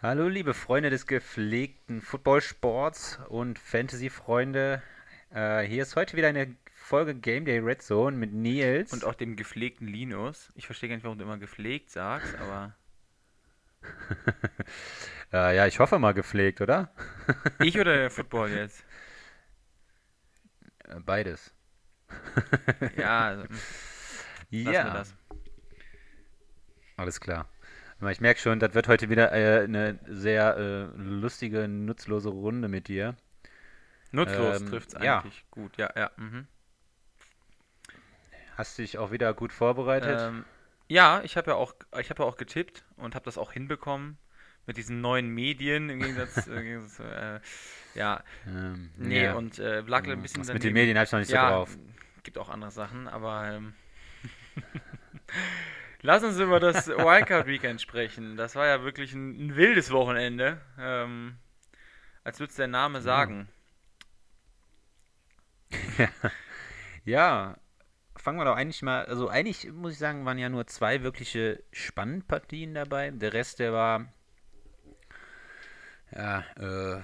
Hallo, liebe Freunde des gepflegten Footballsports und Fantasy-Freunde. Äh, hier ist heute wieder eine Folge Game Day Red Zone mit Nils. Und auch dem gepflegten Linus. Ich verstehe gar nicht, warum du immer gepflegt sagst, aber. äh, ja, ich hoffe mal gepflegt, oder? ich oder der Football jetzt? Äh, beides. ja, also, ja. Alles klar. Ich merke schon, das wird heute wieder äh, eine sehr äh, lustige, nutzlose Runde mit dir. Nutzlos ähm, trifft es eigentlich ja. gut, ja, ja. Mhm. Hast du dich auch wieder gut vorbereitet? Ähm, ja, ich habe ja auch, ich habe ja auch getippt und habe das auch hinbekommen mit diesen neuen Medien im Gegensatz, äh, Gegensatz äh, ja, ähm, nee ja. und äh, lag ein bisschen Was mit den Medien halt noch nicht ja, so drauf. Gibt auch andere Sachen, aber ähm, Lass uns über das Wildcard Weekend sprechen. Das war ja wirklich ein, ein wildes Wochenende. Ähm, als würde es der Name sagen. Ja. ja, fangen wir doch eigentlich mal. Also, eigentlich muss ich sagen, waren ja nur zwei wirkliche Spannpartien dabei. Der Rest, der war. Ja, äh.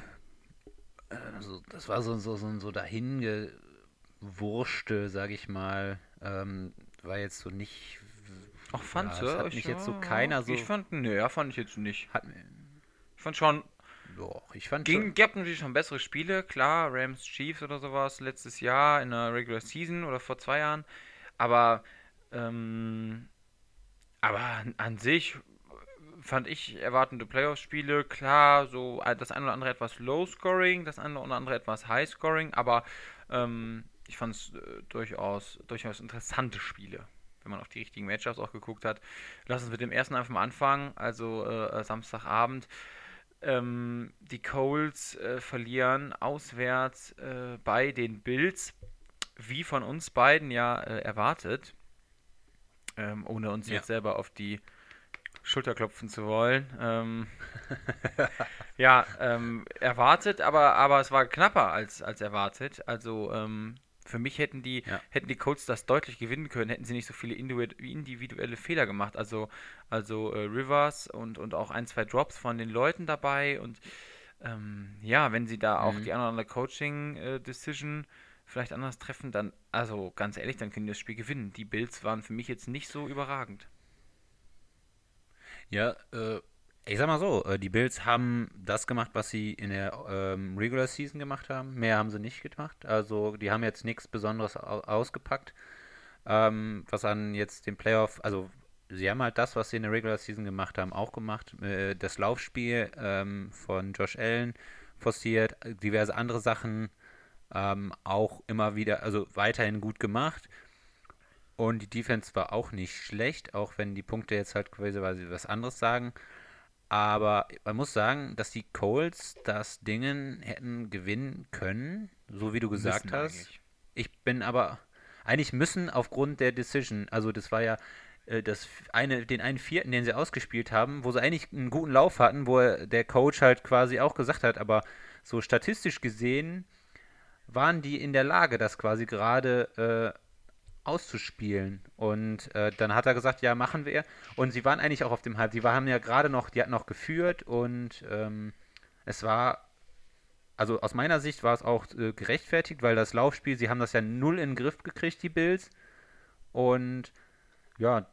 Also, das war so, so, so, so dahingewurschte, sag ich mal. Ähm, war jetzt so nicht Ach, fandst ja, du? Hat mich jetzt so keiner so. Ich fand, ne, ja, fand ich jetzt nicht. Hat, ich fand schon. Doch, ich fand ging, schon. Gab natürlich schon bessere Spiele, klar, Rams Chiefs oder sowas letztes Jahr in der Regular Season oder vor zwei Jahren. Aber, ähm, aber an sich fand ich erwartende Playoff-Spiele, klar, so das eine oder andere etwas Low-Scoring, das eine oder andere etwas High-Scoring, aber ähm, ich fand es äh, durchaus, durchaus interessante Spiele wenn man auf die richtigen Matchups auch geguckt hat. Lass uns mit dem ersten einfach mal anfangen, also äh, Samstagabend. Ähm, die Coles äh, verlieren auswärts äh, bei den Bills, wie von uns beiden ja äh, erwartet, ähm, ohne uns ja. jetzt selber auf die Schulter klopfen zu wollen. Ähm, ja, ähm, erwartet, aber, aber es war knapper als, als erwartet. Also ähm, für mich hätten die, ja. hätten die Colts das deutlich gewinnen können, hätten sie nicht so viele individuelle Fehler gemacht. Also, also äh, Rivers und, und auch ein, zwei Drops von den Leuten dabei. Und ähm, ja, wenn sie da auch mhm. die andere Coaching-Decision äh, vielleicht anders treffen, dann, also ganz ehrlich, dann können die das Spiel gewinnen. Die Bills waren für mich jetzt nicht so überragend. Ja, äh, ich sag mal so, äh, die Bills haben das gemacht, was sie in der ähm, Regular Season gemacht haben. Mehr haben sie nicht gemacht. Also die haben jetzt nichts Besonderes ausgepackt. Ähm, was an jetzt den Playoff, also sie haben halt das, was sie in der Regular Season gemacht haben, auch gemacht. Äh, das Laufspiel ähm, von Josh Allen forciert, diverse andere Sachen ähm, auch immer wieder, also weiterhin gut gemacht. Und die Defense war auch nicht schlecht, auch wenn die Punkte jetzt halt quasi was anderes sagen. Aber man muss sagen, dass die Colts das Dingen hätten gewinnen können, so wie du gesagt müssen hast. Eigentlich. Ich bin aber eigentlich müssen aufgrund der Decision, also das war ja äh, das eine, den einen vierten, den sie ausgespielt haben, wo sie eigentlich einen guten Lauf hatten, wo der Coach halt quasi auch gesagt hat, aber so statistisch gesehen waren die in der Lage, das quasi gerade äh, auszuspielen. Und äh, dann hat er gesagt, ja, machen wir. Und sie waren eigentlich auch auf dem Halb. Die haben ja gerade noch, die hatten noch geführt und ähm, es war, also aus meiner Sicht war es auch äh, gerechtfertigt, weil das Laufspiel, sie haben das ja null in den Griff gekriegt, die Bills. Und ja,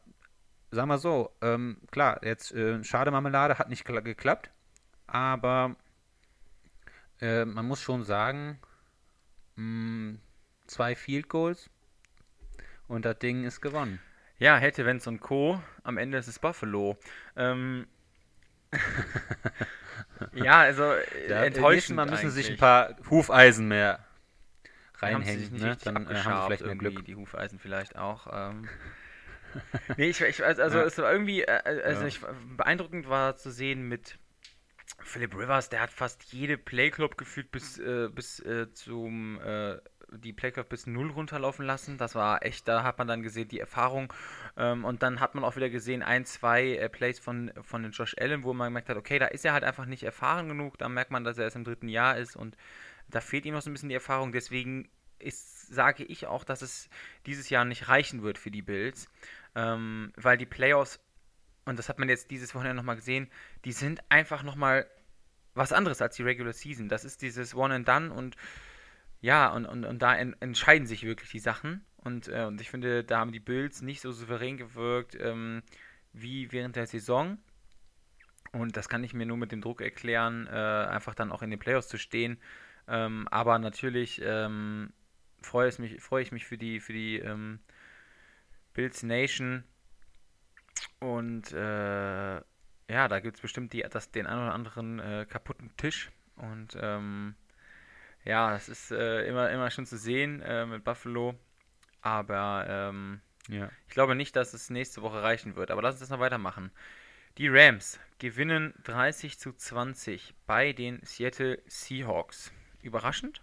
sagen wir so, ähm, klar, jetzt äh, schade Marmelade hat nicht geklappt, aber äh, man muss schon sagen, mh, mm, zwei Field Goals und das Ding ist gewonnen. Ja, hätte, Wenz und Co. Am Ende ist es Buffalo. Ähm, ja, also ja, enttäuschend. Mal müssen eigentlich. sich ein paar Hufeisen mehr reinhängen. Ne? Dann äh, haben sie vielleicht mehr Glück. Die Hufeisen vielleicht auch. Ähm. nee, ich, ich also ja. es war irgendwie, äh, äh, also ja. ich, beeindruckend war zu sehen mit Philip Rivers, der hat fast jede Playclub gefühlt bis, äh, bis äh, zum äh, die Playcraft bis null runterlaufen lassen. Das war echt, da hat man dann gesehen, die Erfahrung. Ähm, und dann hat man auch wieder gesehen, ein, zwei äh, Plays von, von Josh Allen, wo man gemerkt hat, okay, da ist er halt einfach nicht erfahren genug. Da merkt man, dass er erst im dritten Jahr ist und da fehlt ihm noch so ein bisschen die Erfahrung. Deswegen ist, sage ich auch, dass es dieses Jahr nicht reichen wird für die Bills, ähm, weil die Playoffs und das hat man jetzt dieses Wochenende nochmal gesehen, die sind einfach nochmal was anderes als die Regular Season. Das ist dieses One and Done und ja, und, und, und da en, entscheiden sich wirklich die Sachen. Und, äh, und ich finde, da haben die Bills nicht so souverän gewirkt ähm, wie während der Saison. Und das kann ich mir nur mit dem Druck erklären, äh, einfach dann auch in den Playoffs zu stehen. Ähm, aber natürlich ähm, freue, es mich, ich mich für die, für die ähm, Bills Nation. Und äh, ja, da gibt es bestimmt die, das, den einen oder anderen äh, kaputten Tisch. Und ähm, ja, das ist äh, immer, immer schön zu sehen äh, mit Buffalo. Aber ähm, ja. ich glaube nicht, dass es nächste Woche reichen wird. Aber lass uns das noch weitermachen. Die Rams gewinnen 30 zu 20 bei den Seattle Seahawks. Überraschend?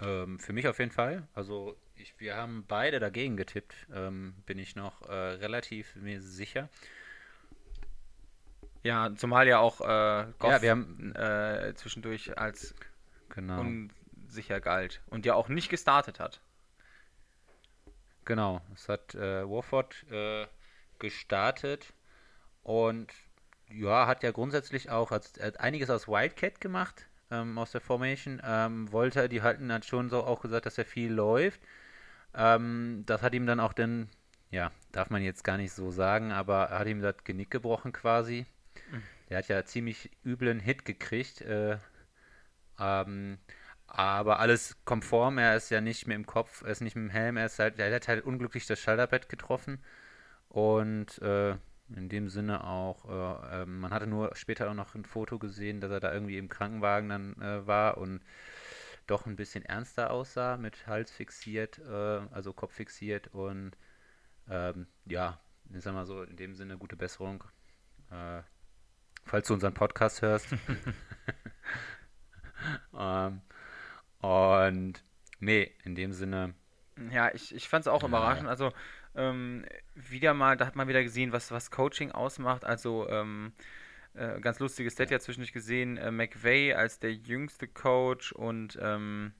Ähm, für mich auf jeden Fall. Also ich, wir haben beide dagegen getippt, ähm, bin ich noch äh, relativ mir sicher. Ja, zumal ja auch äh, Goff ja, wir haben, äh, zwischendurch als genau. unsicher galt und ja auch nicht gestartet hat. Genau, es hat äh, Warford äh, gestartet und ja, hat ja grundsätzlich auch hat, hat einiges aus Wildcat gemacht ähm, aus der Formation. Ähm, wollte, die halten hat schon so auch gesagt, dass er viel läuft. Ähm, das hat ihm dann auch dann, ja, darf man jetzt gar nicht so sagen, aber er hat ihm das Genick gebrochen quasi. Der hat ja ziemlich üblen Hit gekriegt. Äh, ähm, aber alles konform, er ist ja nicht mehr im Kopf, er ist nicht mit dem Helm, er ist halt, er hat halt unglücklich das Schalterbett getroffen. Und äh, in dem Sinne auch, äh, äh, man hatte nur später auch noch ein Foto gesehen, dass er da irgendwie im Krankenwagen dann äh, war und doch ein bisschen ernster aussah, mit Hals fixiert, äh, also Kopf fixiert und ähm, ja, ich sag mal so, in dem Sinne gute Besserung. Äh, falls du unseren Podcast hörst. ähm, und nee, in dem Sinne. Ja, ich, ich fand es auch ja. überraschend. Also ähm, wieder mal, da hat man wieder gesehen, was, was Coaching ausmacht. Also ähm, äh, ganz lustiges Stat ja zwischendurch gesehen, äh, McVay als der jüngste Coach und ähm,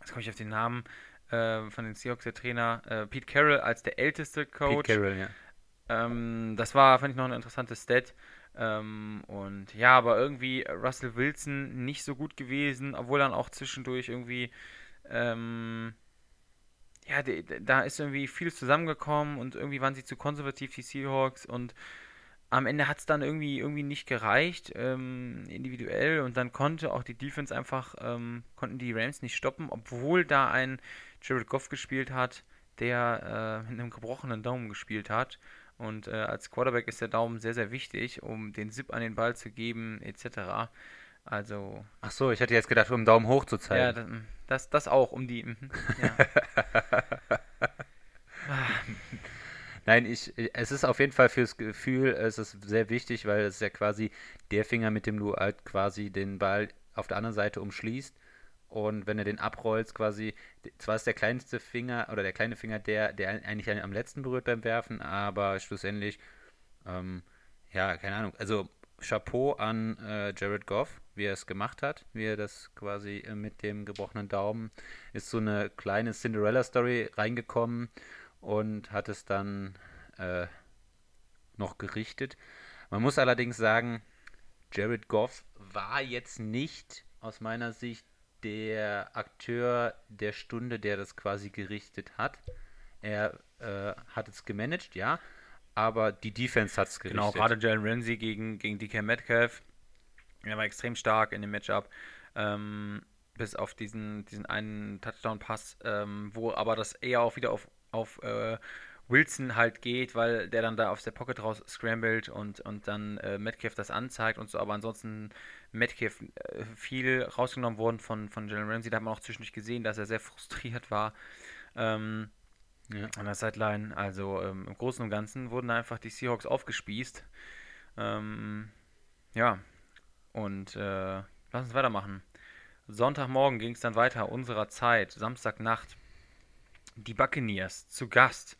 jetzt komme ich auf den Namen äh, von den Seahawks, der Trainer, äh, Pete Carroll als der älteste Coach. Pete Carroll, ja. Ähm, das war, fand ich, noch ein interessantes Stat. Ähm, und ja, aber irgendwie Russell Wilson nicht so gut gewesen, obwohl dann auch zwischendurch irgendwie ähm, ja, da ist irgendwie vieles zusammengekommen und irgendwie waren sie zu konservativ, die Seahawks, und am Ende hat es dann irgendwie, irgendwie nicht gereicht, ähm, individuell, und dann konnte auch die Defense einfach, ähm, konnten die Rams nicht stoppen, obwohl da ein Jared Goff gespielt hat, der äh, mit einem gebrochenen Daumen gespielt hat. Und äh, als Quarterback ist der Daumen sehr, sehr wichtig, um den Zip an den Ball zu geben, etc. Also. Ach so, ich hätte jetzt gedacht, um Daumen hoch zu zeigen. Ja, das, das auch, um die. Mhm, ja. Nein, ich, es ist auf jeden Fall fürs Gefühl, es ist sehr wichtig, weil es ja quasi der Finger, mit dem du halt quasi den Ball auf der anderen Seite umschließt. Und wenn du den abrollst, quasi, zwar ist der kleinste Finger oder der kleine Finger der, der eigentlich am letzten berührt beim Werfen, aber schlussendlich, ähm, ja, keine Ahnung. Also Chapeau an äh, Jared Goff, wie er es gemacht hat, wie er das quasi äh, mit dem gebrochenen Daumen ist so eine kleine Cinderella-Story reingekommen und hat es dann äh, noch gerichtet. Man muss allerdings sagen, Jared Goff war jetzt nicht aus meiner Sicht der Akteur der Stunde, der das quasi gerichtet hat. Er äh, hat es gemanagt, ja, aber die Defense hat es gerichtet. Genau, gerade Jalen Ramsey gegen, gegen DK Metcalf. Er war extrem stark in dem Matchup. Ähm, bis auf diesen, diesen einen Touchdown-Pass, ähm, wo aber das eher auch wieder auf, auf äh, Wilson halt geht, weil der dann da aus der Pocket raus scrambled und, und dann äh, Metcalf das anzeigt und so, aber ansonsten Metcalf äh, viel rausgenommen worden von, von Jalen Ramsey. Da hat man auch zwischendurch gesehen, dass er sehr frustriert war. Ähm, ja. An der Sideline. Also ähm, im Großen und Ganzen wurden einfach die Seahawks aufgespießt. Ähm, ja. Und äh, lass uns weitermachen. Sonntagmorgen ging es dann weiter, unserer Zeit, Samstagnacht. Die Buccaneers zu Gast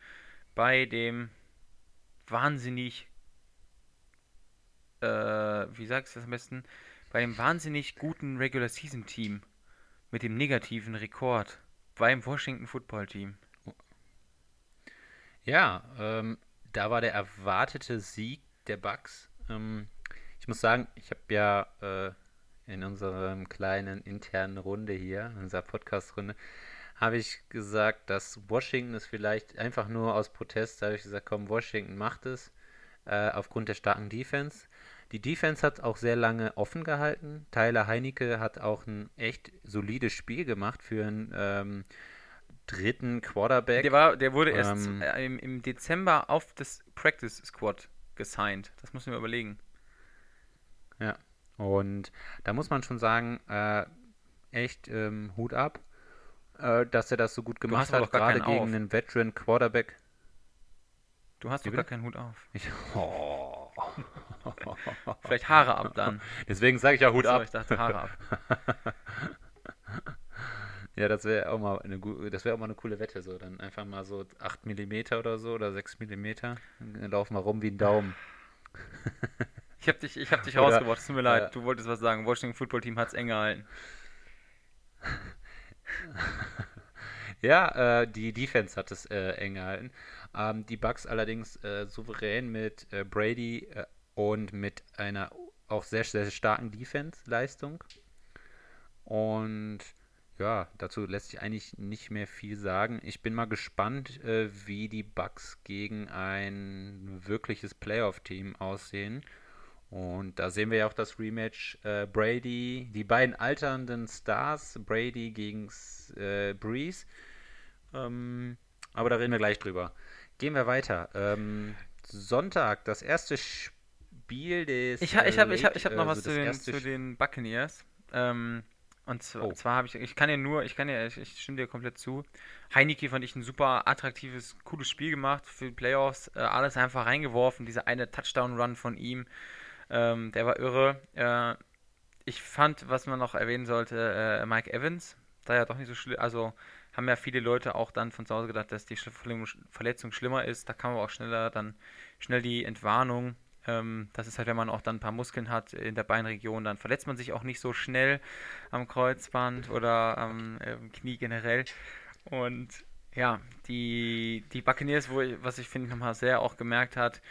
bei dem wahnsinnig, äh, wie sagst du das am besten? Bei dem wahnsinnig guten Regular Season Team mit dem negativen Rekord beim Washington Football Team. Ja, ähm, da war der erwartete Sieg der Bucks. Ähm, ich muss sagen, ich habe ja äh, in unserem kleinen internen Runde hier, in unserer Podcast-Runde, habe ich gesagt, dass Washington es vielleicht einfach nur aus Protest, da habe ich gesagt, komm, Washington macht es, äh, aufgrund der starken Defense. Die Defense hat auch sehr lange offen gehalten. Tyler Heinecke hat auch ein echt solides Spiel gemacht für einen ähm, dritten Quarterback. Der, war, der wurde erst ähm, im, im, Dezember auf das Practice Squad gesigned. Das muss man überlegen. Ja, und da muss man schon sagen, äh, echt ähm, Hut ab, äh, dass er das so gut gemacht hat, gerade gegen auf. einen Veteran Quarterback. Du hast doch gar keinen Hut auf. Ich, oh. Vielleicht Haare ab dann. Deswegen sage ich ja Hut Achso, ab. Ich dachte Haare ab. Ja, das wäre auch mal eine das wäre auch mal eine coole Wette so, dann einfach mal so 8 mm oder so oder 6 mm, dann laufen wir rum wie ein Daumen. ich habe dich ich habe dich rausgebracht, tut mir leid, äh, du wolltest was sagen. Washington Football Team hat es eng gehalten. ja, äh, die Defense hat es äh, eng gehalten. Ähm, die Bucks allerdings äh, souverän mit äh, Brady äh, und mit einer auch sehr, sehr starken Defense-Leistung. Und ja, dazu lässt sich eigentlich nicht mehr viel sagen. Ich bin mal gespannt, äh, wie die Bucks gegen ein wirkliches Playoff-Team aussehen. Und da sehen wir ja auch das Rematch äh, Brady, die beiden alternden Stars, Brady gegen äh, Breeze. Ähm, aber da reden wir gleich drüber. Gehen wir weiter. Ähm, Sonntag, das erste Spiel des. Ich, ich habe ich hab, ich hab noch also was zu den, zu den Buccaneers. Ähm, und zwar, oh. zwar habe ich, ich kann ja nur, ich kann ja, ich, ich, stimme dir komplett zu. Heineke fand ich ein super attraktives, cooles Spiel gemacht für die Playoffs. Äh, alles einfach reingeworfen. Dieser eine Touchdown-Run von ihm, ähm, der war irre. Äh, ich fand, was man noch erwähnen sollte, äh, Mike Evans, da ja doch nicht so schlimm, also haben ja viele Leute auch dann von zu Hause gedacht, dass die Verletzung schlimmer ist. Da kam aber auch schneller dann schnell die Entwarnung ähm, das ist halt, wenn man auch dann ein paar Muskeln hat in der Beinregion, dann verletzt man sich auch nicht so schnell am Kreuzband oder am äh, Knie generell. Und ja, die, die Buccaneers, wo ich, was ich finde nochmal sehr auch gemerkt hat,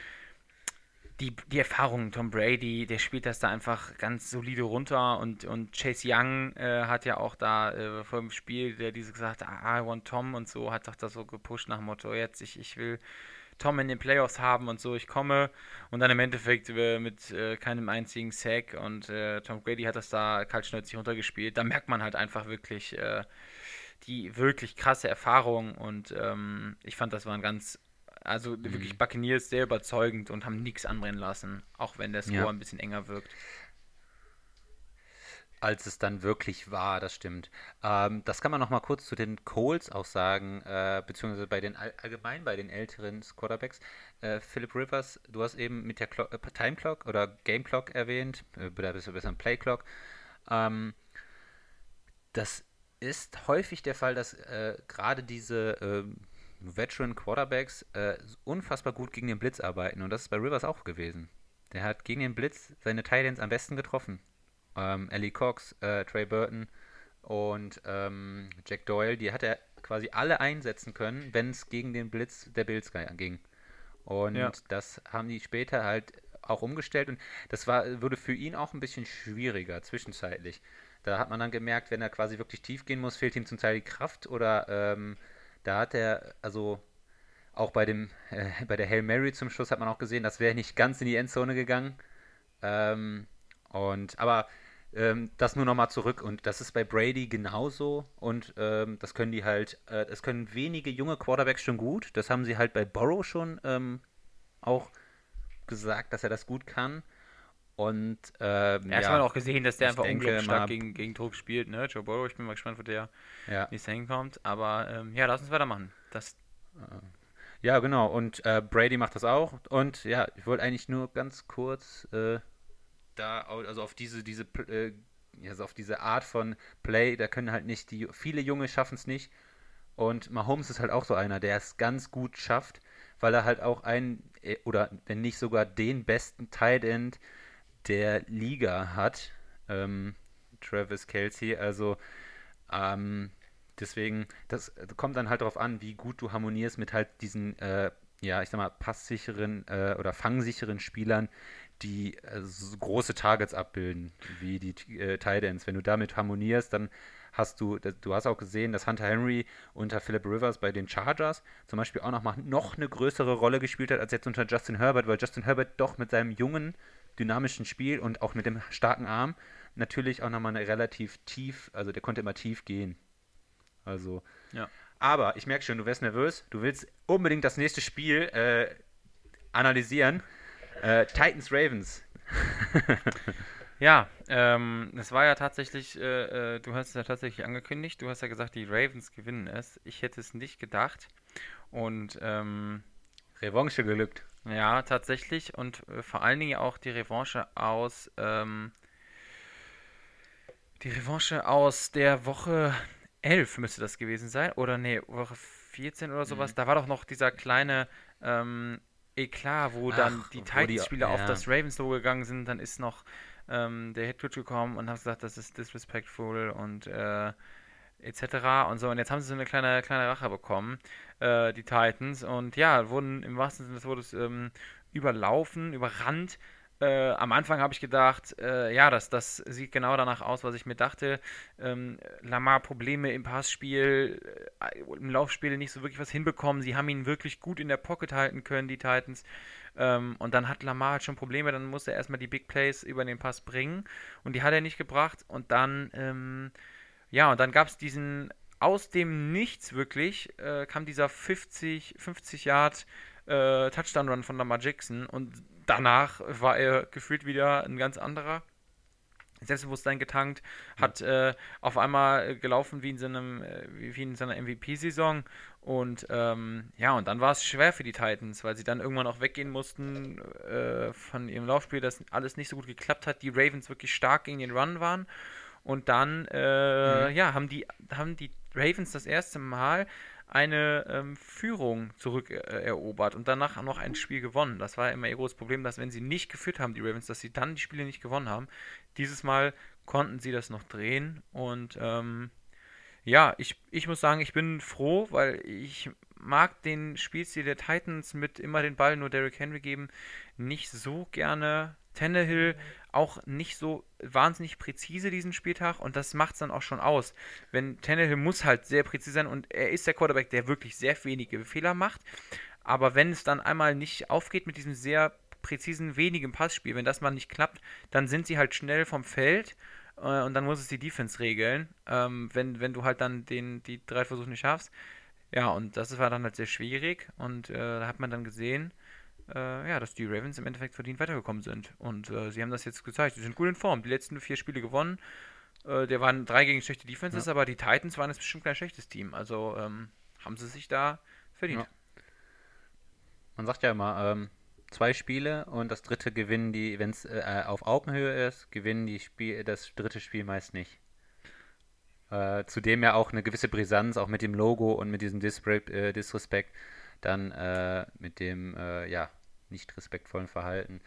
die, die Erfahrung, Tom Brady, der spielt das da einfach ganz solide runter und, und Chase Young äh, hat ja auch da äh, vor dem Spiel, der diese gesagt, ah, I want Tom und so, hat doch da so gepusht nach dem Motto, jetzt ich, ich will Tom in den Playoffs haben und so, ich komme und dann im Endeffekt äh, mit äh, keinem einzigen Sack und äh, Tom Brady hat das da kaltschnäuzig runtergespielt. Da merkt man halt einfach wirklich äh, die wirklich krasse Erfahrung und ähm, ich fand, das war ein ganz, also mhm. wirklich Buccaneers sehr überzeugend und haben nichts anbrennen lassen, auch wenn der Score ja. ein bisschen enger wirkt als es dann wirklich war, das stimmt. Ähm, das kann man noch mal kurz zu den Coles auch sagen, äh, beziehungsweise bei den allgemein bei den älteren Quarterbacks. Äh, Philip Rivers, du hast eben mit der Clock, äh, Time Clock oder Game Clock erwähnt, äh, oder bist du besser Play Clock. Ähm, das ist häufig der Fall, dass äh, gerade diese ähm, Veteran Quarterbacks äh, unfassbar gut gegen den Blitz arbeiten und das ist bei Rivers auch gewesen. Der hat gegen den Blitz seine Titans am besten getroffen ähm, Ellie Cox, äh, Trey Burton und ähm, Jack Doyle, die hat er quasi alle einsetzen können, wenn es gegen den Blitz der Bills ging. Und ja. das haben die später halt auch umgestellt und das war, wurde für ihn auch ein bisschen schwieriger zwischenzeitlich. Da hat man dann gemerkt, wenn er quasi wirklich tief gehen muss, fehlt ihm zum Teil die Kraft oder ähm, da hat er, also auch bei dem, äh, bei der Hail Mary zum Schluss hat man auch gesehen, das wäre nicht ganz in die Endzone gegangen. Ähm, und aber ähm, das nur nochmal zurück und das ist bei Brady genauso und ähm, das können die halt, äh, das können wenige junge Quarterbacks schon gut. Das haben sie halt bei Borrow schon ähm, auch gesagt, dass er das gut kann. Und ähm, ja, ja, hat man auch gesehen, dass der einfach unglaublich stark gegen, gegen Druck spielt, ne? Joe Burrow, ich bin mal gespannt, wo der ja. nächstes hinkommt. Aber ähm, ja, lass uns weitermachen. Das äh, ja, genau. Und äh, Brady macht das auch. Und ja, ich wollte eigentlich nur ganz kurz äh, da, also auf diese, diese, äh, also auf diese Art von Play, da können halt nicht die, viele Junge schaffen es nicht. Und Mahomes ist halt auch so einer, der es ganz gut schafft, weil er halt auch einen, äh, oder wenn nicht sogar den besten Tight End der Liga hat, ähm, Travis Kelsey. Also, ähm, deswegen, das kommt dann halt darauf an, wie gut du harmonierst mit halt diesen äh, ja, ich sag mal, passsicheren äh, oder fangsicheren Spielern, die äh, so große Targets abbilden, wie die äh, Titans. Wenn du damit harmonierst, dann hast du, du hast auch gesehen, dass Hunter Henry unter Philip Rivers bei den Chargers zum Beispiel auch noch mal noch eine größere Rolle gespielt hat als jetzt unter Justin Herbert, weil Justin Herbert doch mit seinem jungen, dynamischen Spiel und auch mit dem starken Arm natürlich auch nochmal eine relativ tief, also der konnte immer tief gehen. Also, ja. Aber ich merke schon, du wirst nervös. Du willst unbedingt das nächste Spiel äh, analysieren. Äh, Titans Ravens. ja, ähm, es war ja tatsächlich, äh, äh, du hast es ja tatsächlich angekündigt. Du hast ja gesagt, die Ravens gewinnen es. Ich hätte es nicht gedacht. Und ähm, Revanche gelückt. Ja, tatsächlich. Und äh, vor allen Dingen auch die Revanche aus ähm, die Revanche aus der Woche 11 müsste das gewesen sein. Oder nee, Woche 14 oder sowas. Mhm. Da war doch noch dieser kleine ähm, Eklat, wo Ach, dann die Titans-Spieler ja. auf das Ravens-Logo gegangen sind. Dann ist noch ähm, der Headcoach gekommen und hat gesagt, das ist disrespectful und äh, etc. und so. Und jetzt haben sie so eine kleine, kleine Rache bekommen, äh, die Titans. Und ja, wurden im wahrsten Sinne des Wortes ähm, überlaufen, überrannt äh, am Anfang habe ich gedacht, äh, ja, das, das sieht genau danach aus, was ich mir dachte. Ähm, Lamar Probleme im Passspiel, äh, im Laufspiel nicht so wirklich was hinbekommen. Sie haben ihn wirklich gut in der Pocket halten können, die Titans. Ähm, und dann hat Lamar halt schon Probleme, dann musste er erstmal die Big Plays über den Pass bringen. Und die hat er nicht gebracht. Und dann, ähm, ja, und dann gab es diesen aus dem Nichts wirklich, äh, kam dieser 50, 50 Yard äh, Touchdown-Run von Lamar Jackson und danach war er gefühlt wieder ein ganz anderer. Selbstbewusstsein getankt, hat äh, auf einmal gelaufen wie in seinem, äh, wie in seiner MVP-Saison und ähm, ja, und dann war es schwer für die Titans, weil sie dann irgendwann auch weggehen mussten äh, von ihrem Laufspiel, dass alles nicht so gut geklappt hat, die Ravens wirklich stark gegen den Run waren und dann, äh, mhm. ja, haben die, haben die Ravens das erste Mal eine ähm, Führung zurückerobert äh, und danach noch ein Spiel gewonnen. Das war immer ihr großes Problem, dass wenn sie nicht geführt haben, die Ravens, dass sie dann die Spiele nicht gewonnen haben. Dieses Mal konnten sie das noch drehen und ähm, ja, ich, ich muss sagen, ich bin froh, weil ich mag den Spielstil der Titans mit immer den Ball nur Derrick Henry geben nicht so gerne. Tannehill auch nicht so wahnsinnig präzise diesen Spieltag und das macht es dann auch schon aus. Wenn Tannehill muss halt sehr präzise sein und er ist der Quarterback, der wirklich sehr wenige Fehler macht. Aber wenn es dann einmal nicht aufgeht mit diesem sehr präzisen, wenigen Passspiel, wenn das mal nicht klappt, dann sind sie halt schnell vom Feld äh, und dann muss es die Defense regeln, ähm, wenn, wenn du halt dann den, die drei Versuche nicht schaffst. Ja, und das war dann halt sehr schwierig und äh, da hat man dann gesehen, äh, ja, dass die Ravens im Endeffekt verdient weitergekommen sind. Und äh, sie haben das jetzt gezeigt. Sie sind gut in Form. Die letzten vier Spiele gewonnen. Äh, der waren drei gegen schlechte Defenses, ja. aber die Titans waren jetzt bestimmt kein schlechtes Team. Also ähm, haben sie sich da verdient. Ja. Man sagt ja immer, ähm, zwei Spiele und das dritte gewinnen die, wenn es äh, auf Augenhöhe ist, gewinnen die Spiel, das dritte Spiel meist nicht. Äh, zudem ja auch eine gewisse Brisanz, auch mit dem Logo und mit diesem Disrespect, äh, Disrespect dann äh, mit dem äh, ja, nicht respektvollen Verhalten.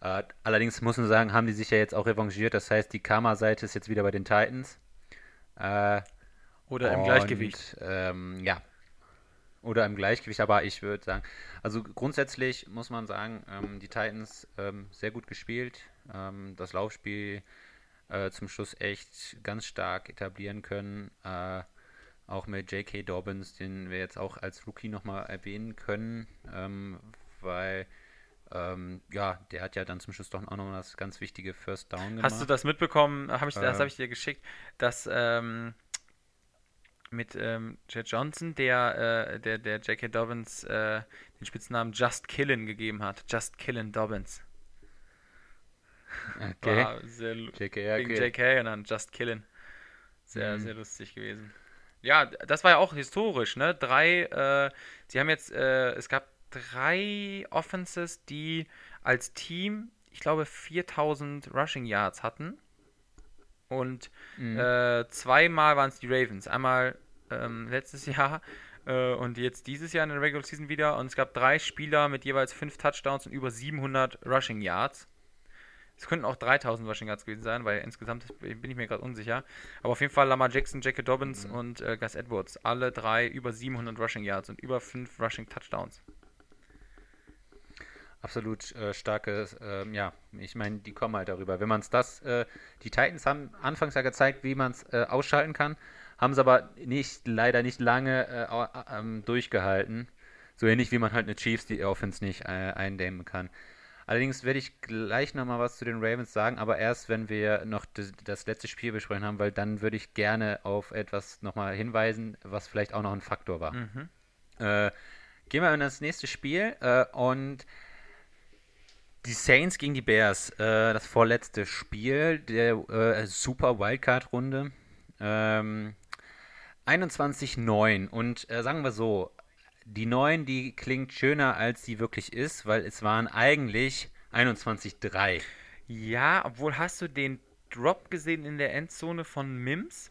Äh, allerdings muss man sagen, haben die sich ja jetzt auch revanchiert. Das heißt, die Karma-Seite ist jetzt wieder bei den Titans. Äh, Oder im und, Gleichgewicht. Ähm, ja. Oder im Gleichgewicht, aber ich würde sagen, also grundsätzlich muss man sagen, ähm, die Titans ähm, sehr gut gespielt. Ähm, das Laufspiel äh, zum Schluss echt ganz stark etablieren können. Äh, auch mit J.K. Dobbins, den wir jetzt auch als Rookie nochmal erwähnen können, ähm, weil ähm, ja, der hat ja dann zum Schluss doch auch noch das ganz wichtige First Down gemacht. Hast du das mitbekommen? Hab ich, äh, das habe ich dir geschickt, dass ähm, mit ähm, Jet Johnson, der, äh, der, der J.K. Dobbins äh, den Spitznamen Just Killen gegeben hat. Just Killen Dobbins. Okay. War sehr JK, okay. Wegen JK und dann Just Killen. Sehr, mhm. sehr lustig gewesen. Ja, das war ja auch historisch, ne? Drei, äh, sie haben jetzt, äh, es gab drei Offenses, die als Team, ich glaube, 4000 Rushing Yards hatten. Und mhm. äh, zweimal waren es die Ravens. Einmal ähm, letztes Jahr äh, und jetzt dieses Jahr in der Regular Season wieder. Und es gab drei Spieler mit jeweils fünf Touchdowns und über 700 Rushing Yards. Es könnten auch 3000 Rushing Yards gewesen sein, weil insgesamt bin ich mir gerade unsicher. Aber auf jeden Fall Lamar Jackson, Jackie Dobbins mhm. und äh, Gus Edwards. Alle drei über 700 Rushing Yards und über 5 Rushing Touchdowns. absolut äh, starkes, äh, ja, ich meine, die kommen halt darüber. Wenn man es das, äh, die Titans haben anfangs ja gezeigt, wie man es äh, ausschalten kann, haben es aber nicht, leider nicht lange äh, ähm, durchgehalten. So ähnlich wie man halt eine Chiefs die Offense nicht äh, eindämmen kann. Allerdings werde ich gleich nochmal was zu den Ravens sagen, aber erst, wenn wir noch das, letzte Spiel besprechen haben, weil dann würde ich gerne auf etwas nochmal hinweisen, was vielleicht auch noch ein Faktor war. Mhm. Äh, gehen wir in das nächste Spiel äh, und die Saints gegen die Bears, äh, das vorletzte Spiel der äh, Super Wildcard-Runde. Ähm, 21-9 und äh, sagen wir so, die 9, die klingt schöner, als sie wirklich ist, weil es waren eigentlich 21-3. Ja, obwohl hast du den Drop gesehen in der Endzone von Mims?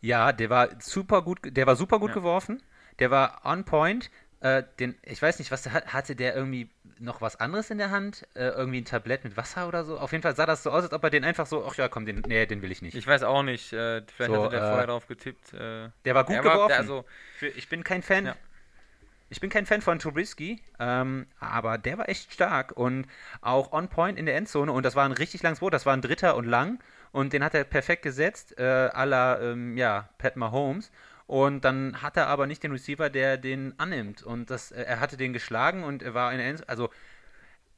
Ja, der war super gut, der war super gut ja. geworfen. Der war on point. Äh, den, ich weiß nicht, was hatte der irgendwie noch was anderes in der Hand? Äh, irgendwie ein Tablett mit Wasser oder so? Auf jeden Fall sah das so aus, als ob er den einfach so, ach ja, komm, den, nee, den will ich nicht. Ich weiß auch nicht. Äh, vielleicht so, hat er vorher drauf getippt. Äh. der war gut geworfen. War, der, also, Für, ich bin kein Fan. Ja. Ich bin kein Fan von Trubisky, ähm, aber der war echt stark und auch on point in der Endzone und das war ein richtig langes Boot, das war ein Dritter und lang und den hat er perfekt gesetzt, äh, à la, ähm, ja, Pat Mahomes und dann hat er aber nicht den Receiver, der den annimmt. Und das, äh, er hatte den geschlagen und er war in der End Also,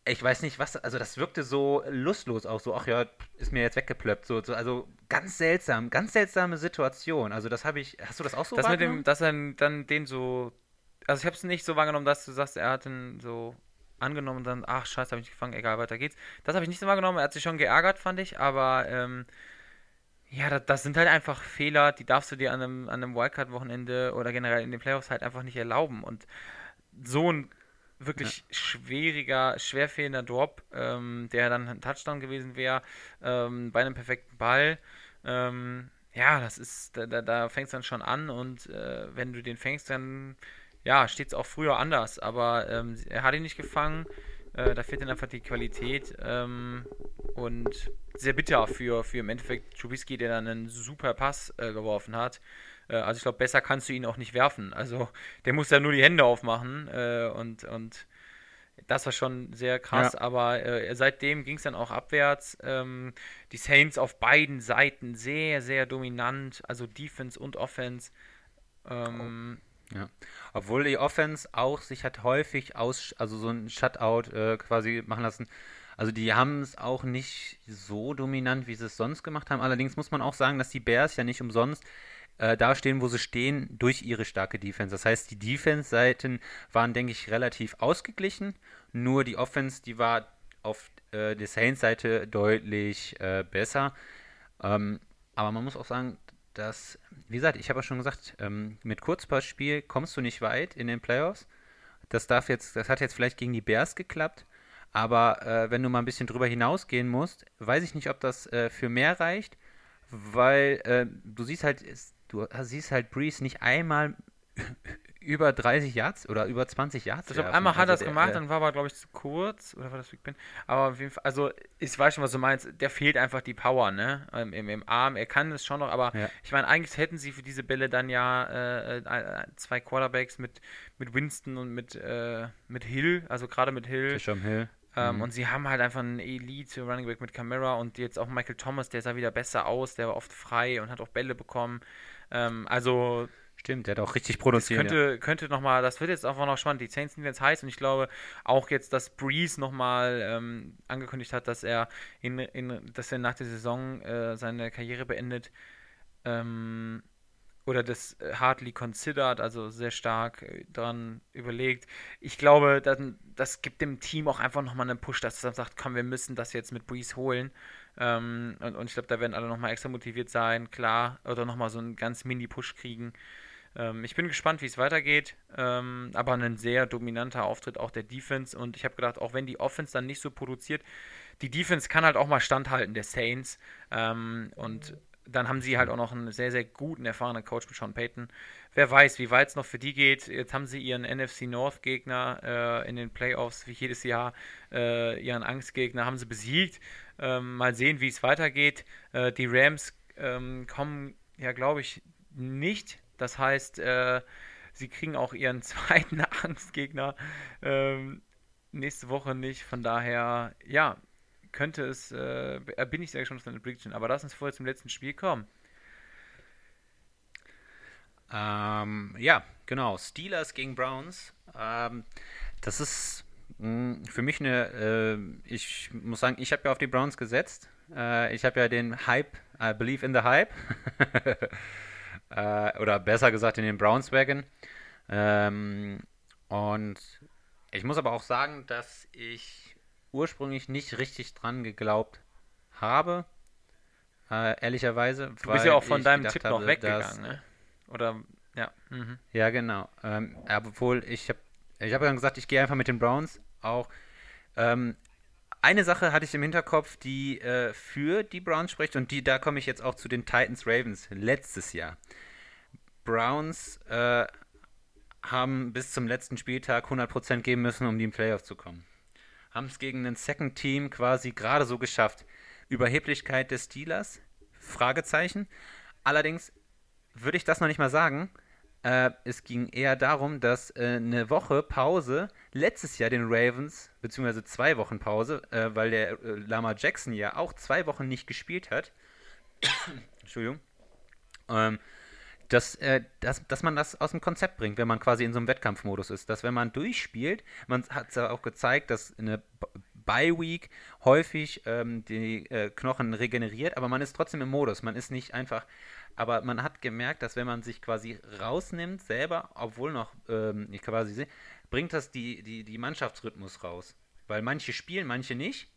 ich weiß nicht, was. Also, das wirkte so lustlos auch so. Ach ja, ist mir jetzt weggeplöppt. So, so, also, ganz seltsam. Ganz seltsame Situation. Also, das habe ich. Hast du das auch so das mit dem, Dass er dann den so. Also, ich habe es nicht so wahrgenommen, dass du sagst, er hat den so angenommen und dann, ach, scheiße, habe ich nicht gefangen, egal, weiter geht's. Das habe ich nicht so wahrgenommen. Er hat sich schon geärgert, fand ich. Aber, ähm, ja, das, das, sind halt einfach Fehler, die darfst du dir an einem, an einem Wildcard-Wochenende oder generell in den Playoffs halt einfach nicht erlauben. Und so ein wirklich ja. schwieriger, schwer fehlender Drop, ähm, der dann ein Touchdown gewesen wäre, ähm, bei einem perfekten Ball. Ähm, ja, das ist, da, da, da fängt es dann schon an und äh, wenn du den fängst, dann ja, steht es auch früher anders. Aber ähm, er hat ihn nicht gefangen. Äh, da fehlt dann einfach die Qualität. Ähm, und sehr bitter für, für im Endeffekt Trubisky, der dann einen super Pass äh, geworfen hat. Äh, also ich glaube, besser kannst du ihn auch nicht werfen. Also der muss ja nur die Hände aufmachen äh, und, und das war schon sehr krass, ja. aber äh, seitdem ging es dann auch abwärts. Ähm, die Saints auf beiden Seiten sehr, sehr dominant, also Defense und Offense. Ähm, ja. Obwohl die Offense auch sich hat häufig aus, also so ein Shutout äh, quasi machen lassen. Also die haben es auch nicht so dominant, wie sie es sonst gemacht haben. Allerdings muss man auch sagen, dass die Bears ja nicht umsonst äh, da stehen, wo sie stehen, durch ihre starke Defense. Das heißt, die Defense-Seiten waren, denke ich, relativ ausgeglichen. Nur die Offense, die war auf äh, der Saints-Seite deutlich äh, besser. Ähm, aber man muss auch sagen, dass, wie gesagt, ich habe ja schon gesagt, ähm, mit Kurzpassspiel kommst du nicht weit in den Playoffs. Das darf jetzt, das hat jetzt vielleicht gegen die Bears geklappt. Aber äh, wenn du mal ein bisschen drüber hinausgehen musst, weiß ich nicht, ob das äh, für mehr reicht, weil äh, du siehst halt, du siehst halt Breeze nicht einmal über 30 Yards oder über 20 Yards. Ich glaube, einmal hat er also das gemacht, dann war aber, glaube ich, zu kurz. Oder war das Big Ben? Aber auf jeden Fall, also ich weiß schon, was du meinst. Der fehlt einfach die Power, ne? Im, im, im Arm. Er kann es schon noch, aber ja. ich meine, eigentlich hätten sie für diese Bälle dann ja äh, äh, zwei Quarterbacks mit, mit Winston und mit, äh, mit Hill, also gerade mit Hill. Hill. Ähm, mhm. Und sie haben halt einfach einen Elite Running Back mit Camara und jetzt auch Michael Thomas, der sah wieder besser aus, der war oft frei und hat auch Bälle bekommen. Ähm, also Stimmt, der hat auch richtig produziert. könnte, ja. könnte nochmal, das wird jetzt einfach noch spannend. Die Saints sind jetzt heiß und ich glaube auch jetzt, dass Breeze nochmal ähm, angekündigt hat, dass er in, in, dass er nach der Saison äh, seine Karriere beendet. Ähm, oder das hardly considered, also sehr stark äh, daran überlegt. Ich glaube, das, das gibt dem Team auch einfach nochmal einen Push, dass es dann sagt, komm, wir müssen das jetzt mit Breeze holen. Ähm, und, und, ich glaube, da werden alle nochmal extra motiviert sein, klar, oder nochmal so einen ganz Mini-Push kriegen. Ähm, ich bin gespannt, wie es weitergeht, ähm, aber ein sehr dominanter Auftritt auch der Defense und ich habe gedacht, auch wenn die Offense dann nicht so produziert, die Defense kann halt auch mal standhalten der Saints ähm, und dann haben sie halt auch noch einen sehr, sehr guten, erfahrenen Coach mit Sean Payton. Wer weiß, wie weit es noch für die geht. Jetzt haben sie ihren NFC North-Gegner äh, in den Playoffs, wie jedes Jahr, äh, ihren Angstgegner haben sie besiegt. Ähm, mal sehen, wie es weitergeht. Äh, die Rams ähm, kommen ja, glaube ich, nicht. Das heißt, äh, sie kriegen auch ihren zweiten Angstgegner. Ähm, nächste Woche nicht. Von daher, ja, könnte es, äh, bin ich sehr gespannt auf deine Prediction. Aber lass uns vorher zum letzten Spiel kommen. Ähm, ja, genau. Steelers gegen Browns. Ähm, das ist mh, hm, für mich eine, äh, ich muss sagen, ich habe ja auf die Browns gesetzt. Äh, ich habe ja den Hype, I believe in the Hype. äh, oder besser gesagt in den Browns Wagon. Ähm, und ich muss aber auch sagen, dass ich ursprünglich nicht richtig dran geglaubt habe. Äh, ehrlicherweise. Du bist ja auch von deinem Tipp noch weggegangen, ne? Oder, ja. Mhm. Ja, genau. Ähm, obwohl, ich habe ich hab dann gesagt, ich gehe einfach mit den Browns. Auch ähm, eine Sache hatte ich im Hinterkopf, die äh, für die Browns spricht und die, da komme ich jetzt auch zu den Titans Ravens letztes Jahr. Browns äh, haben bis zum letzten Spieltag 100% geben müssen, um die im Playoff zu kommen. Haben es gegen ein Second Team quasi gerade so geschafft. Überheblichkeit des Steelers? Fragezeichen. Allerdings würde ich das noch nicht mal sagen. Äh, es ging eher darum, dass äh, eine Woche Pause letztes Jahr den Ravens, beziehungsweise zwei Wochen Pause, äh, weil der äh, Lama Jackson ja auch zwei Wochen nicht gespielt hat. Entschuldigung. Ähm, dass, äh, dass, dass man das aus dem Konzept bringt, wenn man quasi in so einem Wettkampfmodus ist. Dass wenn man durchspielt, man hat es ja auch gezeigt, dass eine Bye-Week häufig ähm, die äh, Knochen regeneriert, aber man ist trotzdem im Modus. Man ist nicht einfach, aber man hat gemerkt, dass wenn man sich quasi rausnimmt selber, obwohl noch, ähm, ich quasi sehe, bringt das die, die, die Mannschaftsrhythmus raus. Weil manche spielen, manche nicht.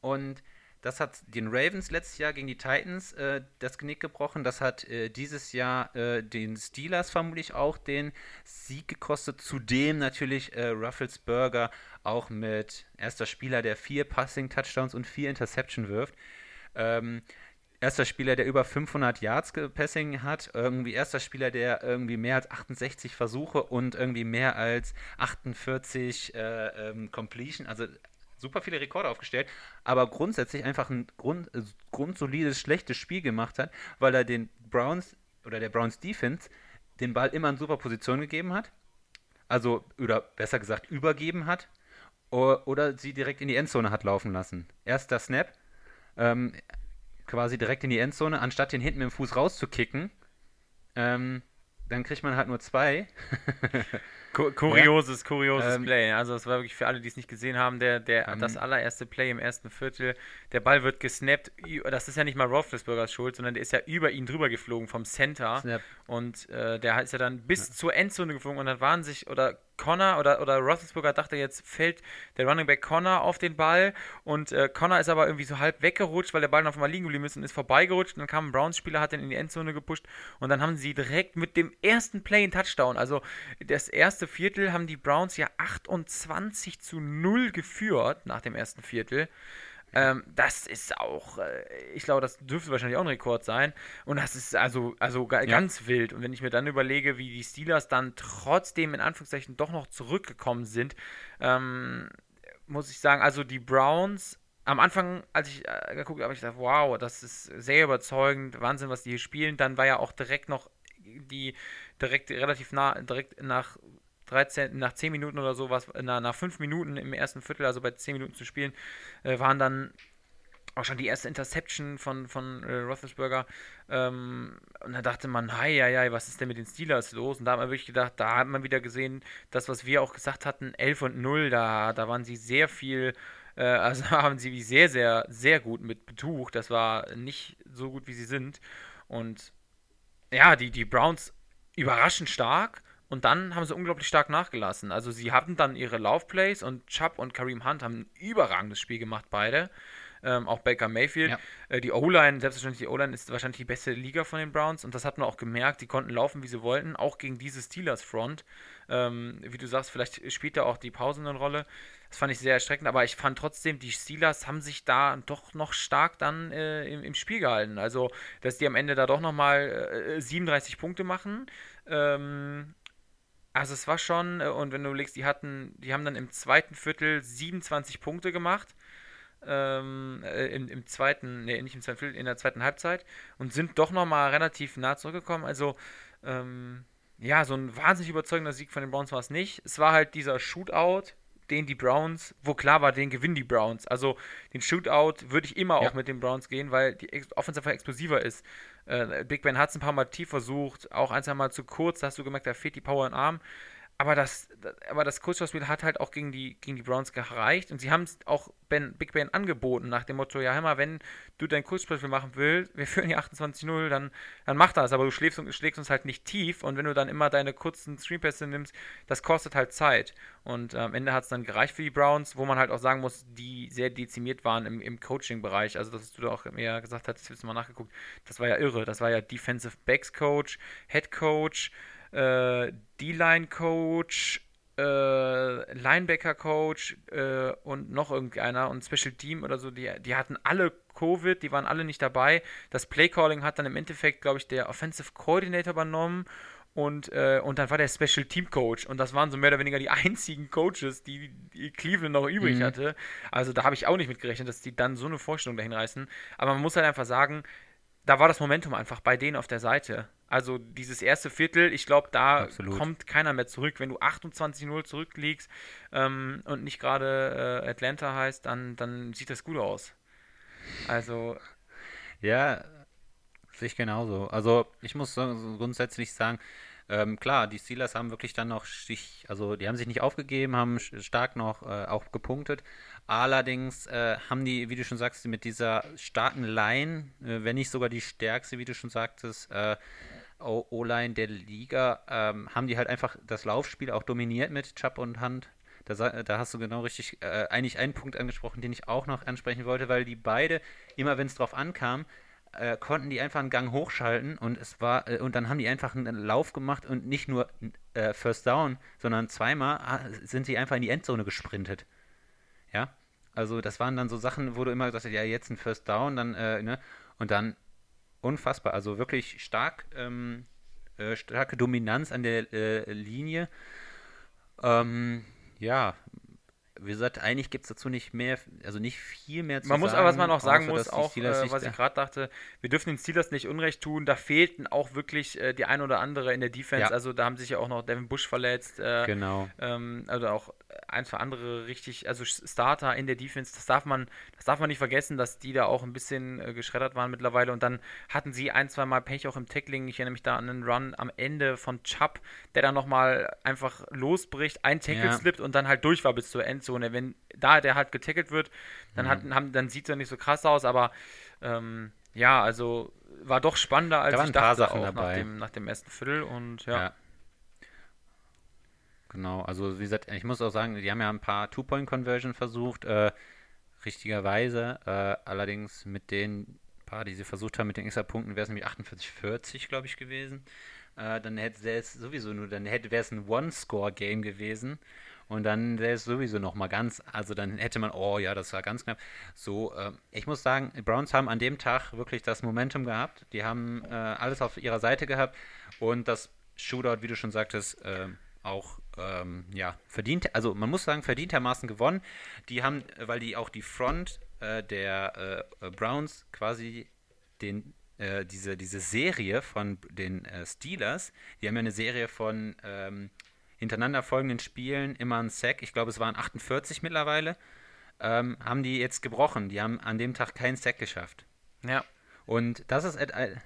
Und das hat den Ravens letztes Jahr gegen die Titans äh, das Genick gebrochen. Das hat äh, dieses Jahr äh, den Steelers vermutlich auch den Sieg gekostet. Zudem natürlich äh, Rufflesburger auch mit erster Spieler, der vier Passing-Touchdowns und vier Interception wirft. Ähm, erster Spieler, der über 500 Yards Passing hat, irgendwie erster Spieler, der irgendwie mehr als 68 Versuche und irgendwie mehr als 48 äh, ähm, Completion, also super viele Rekorde aufgestellt, aber grundsätzlich einfach ein Grund, äh, grundsolides, schlechtes Spiel gemacht hat, weil er den Browns oder der Browns Defense den Ball immer in super Position gegeben hat. Also, oder besser gesagt, übergeben hat. Oder sie direkt in die Endzone hat laufen lassen. Erster Snap, ähm, quasi direkt in die Endzone, anstatt den hinten mit dem Fuß rauszukicken. Ähm, dann kriegt man halt nur zwei. kurioses, kurioses ähm, Play. Also das war wirklich für alle, die es nicht gesehen haben, der, der, ähm, das allererste Play im ersten Viertel. Der Ball wird gesnappt. Das ist ja nicht mal Roethlisbergers Schuld, sondern der ist ja über ihn drüber geflogen vom Center. Snap. Und äh, der ist ja dann bis ja. zur Endzone geflogen und dann waren sich, oder Connor oder, oder Roethlisberger dachte jetzt, fällt der Running Back Connor auf den Ball und äh, Connor ist aber irgendwie so halb weggerutscht, weil der Ball noch mal liegen geblieben ist und ist vorbeigerutscht und dann kam ein Browns-Spieler, hat den in die Endzone gepusht und dann haben sie direkt mit dem ersten Play einen Touchdown. Also das erste Viertel haben die Browns ja 28 zu 0 geführt nach dem ersten Viertel. Ähm, das ist auch, äh, ich glaube, das dürfte wahrscheinlich auch ein Rekord sein. Und das ist also, also ga, ja. ganz wild. Und wenn ich mir dann überlege, wie die Steelers dann trotzdem in Anführungszeichen doch noch zurückgekommen sind, ähm, muss ich sagen, also die Browns am Anfang, als ich äh, geguckt habe, ich gedacht, wow, das ist sehr überzeugend, Wahnsinn, was die hier spielen. Dann war ja auch direkt noch die direkt relativ nah, direkt nach 13, nach 10 Minuten oder so, was, nach, nach 5 Minuten im ersten Viertel, also bei 10 Minuten zu spielen, äh, waren dann auch schon die erste Interception von, von äh, Roethlisberger. Ähm, und da dachte man, hi, ja, ja, was ist denn mit den Steelers los? Und da hat man wirklich gedacht, da hat man wieder gesehen, das, was wir auch gesagt hatten, 11 und 0, da, da waren sie sehr viel, äh, also haben sie sehr, sehr, sehr gut mit betucht. Das war nicht so gut, wie sie sind. Und ja, die, die Browns überraschend stark. Und dann haben sie unglaublich stark nachgelassen. Also sie hatten dann ihre Laufplays und Chubb und Kareem Hunt haben ein überragendes Spiel gemacht, beide. Ähm, auch Baker Mayfield. Ja. Äh, die O-Line, selbstverständlich die O-Line ist wahrscheinlich die beste Liga von den Browns und das hat man auch gemerkt. Die konnten laufen, wie sie wollten, auch gegen diese Steelers-Front. Ähm, wie du sagst, vielleicht spielt da auch die Pause eine Rolle. Das fand ich sehr erschreckend, aber ich fand trotzdem, die Steelers haben sich da doch noch stark dann äh, im, im, Spiel gehalten. Also, dass die am Ende da doch nochmal äh, 37 Punkte machen. Ähm, also es war schon, äh, und wenn du legst, die hatten, die haben dann im zweiten Viertel 27 Punkte gemacht. Ähm, äh, im, im, zweiten, nee, nicht im zweiten Viertel, in der zweiten Halbzeit und sind doch nochmal relativ nah zurückgekommen. Also, ähm, ja, so ein wahnsinnig überzeugender Sieg von den Browns war es nicht. Es war halt dieser Shootout, den die Browns, wo klar war, den gewinnen die Browns. Also den Shootout würde ich immer ja. auch mit den Browns gehen, weil die Offense einfach explosiver ist. Äh, Big Ben hat es ein paar Mal tief versucht, auch ein, zwei Mal zu kurz, da hast du gemerkt, da fehlt die Power im Arm. Aber das, aber das Kurzschauspiel hat halt auch gegen die, gegen die Browns gereicht und sie haben es auch ben, Big Ben angeboten, nach dem Motto: Ja, mal, wenn du dein Kurzspiel machen willst, wir führen hier 28-0, dann, dann mach das, aber du schlägst, schlägst uns halt nicht tief und wenn du dann immer deine kurzen Screenpässe nimmst, das kostet halt Zeit. Und äh, am Ende hat es dann gereicht für die Browns, wo man halt auch sagen muss, die sehr dezimiert waren im, im Coaching-Bereich. Also, das du da auch mehr gesagt hast, ich habe es mal nachgeguckt, das war ja irre. Das war ja Defensive Backs Coach, Head Coach äh, D-Line-Coach, äh, Linebacker-Coach äh, und noch irgendeiner und Special Team oder so, die, die hatten alle Covid, die waren alle nicht dabei. Das Play-Calling hat dann im Endeffekt, glaube ich, der Offensive Coordinator übernommen und, äh, und dann war der Special Team Coach und das waren so mehr oder weniger die einzigen Coaches, die, die Cleveland noch übrig mhm. hatte. Also da habe ich auch nicht mit gerechnet, dass die dann so eine Vorstellung dahin reißen. Aber man muss halt einfach sagen, da war das Momentum einfach bei denen auf der Seite. Also dieses erste Viertel, ich glaube, da Absolut. kommt keiner mehr zurück. Wenn du 28-0 zurückliegst ähm, und nicht gerade äh, Atlanta heißt, dann, dann sieht das gut aus. Also. Ja, sehe ich genauso. Also ich muss grundsätzlich sagen, ähm, klar, die Steelers haben wirklich dann noch sich, also die haben sich nicht aufgegeben, haben stark noch äh, auch gepunktet. Allerdings äh, haben die, wie du schon sagst, mit dieser starken Line, äh, wenn nicht sogar die stärkste, wie du schon sagtest, äh, O-Line der Liga, ähm, haben die halt einfach das Laufspiel auch dominiert mit Chubb und Hand. Da, da, hast du genau richtig äh, eigentlich einen Punkt angesprochen, den ich auch noch ansprechen wollte, weil die beide, immer wenn es drauf ankam, äh, konnten die einfach einen Gang hochschalten und es war äh, und dann haben die einfach einen Lauf gemacht und nicht nur äh, First Down, sondern zweimal ah, sind sie einfach in die Endzone gesprintet. Ja, also das waren dann so Sachen, wo du immer gesagt hast, ja jetzt ein First Down, dann äh, ne und dann unfassbar, also wirklich stark ähm, äh, starke Dominanz an der äh, Linie. Ähm, ja, wie gesagt, eigentlich gibt es dazu nicht mehr, also nicht viel mehr zu man sagen. Man muss aber, was man auch sagen muss, auch, äh, was ich gerade dachte, wir dürfen den Steelers nicht Unrecht tun, da fehlten auch wirklich äh, die ein oder andere in der Defense, ja. also da haben sich ja auch noch Devin Bush verletzt. Äh, genau. Ähm, also auch ein, zwei andere richtig, also Starter in der Defense, das darf man, das darf man nicht vergessen, dass die da auch ein bisschen äh, geschreddert waren mittlerweile und dann hatten sie ein, zwei Mal Pech auch im Tackling, ich erinnere mich da an einen Run am Ende von Chubb, der dann nochmal einfach losbricht, ein Tackle ja. slippt und dann halt durch war bis zur Endzone Endzone. Wenn da der halt getackelt wird, dann, mhm. hat, haben, dann sieht es ja nicht so krass aus, aber ähm, ja, also war doch spannender als da ich dachte auch nach dem, nach dem ersten Viertel und ja. ja. Genau, also wie gesagt, ich muss auch sagen, die haben ja ein paar Two-Point-Conversion versucht, äh, richtigerweise, äh, allerdings mit den paar, die sie versucht haben, mit den extra Punkten, wäre es nämlich 48-40, glaube ich, gewesen. Äh, dann hätte es sowieso nur, dann hätte wäre es ein One-Score-Game gewesen. Und dann wäre es sowieso nochmal ganz, also dann hätte man, oh ja, das war ganz knapp. So, äh, ich muss sagen, die Browns haben an dem Tag wirklich das Momentum gehabt. Die haben äh, alles auf ihrer Seite gehabt und das Shootout, wie du schon sagtest, äh, auch ähm, ja, verdient, also man muss sagen, verdientermaßen gewonnen. Die haben, weil die auch die Front äh, der äh, Browns quasi den äh, diese, diese Serie von den äh, Steelers, die haben ja eine Serie von ähm, hintereinander folgenden Spielen immer ein Sack, ich glaube es waren 48 mittlerweile, ähm, haben die jetzt gebrochen. Die haben an dem Tag keinen Sack geschafft. Ja. Und das ist,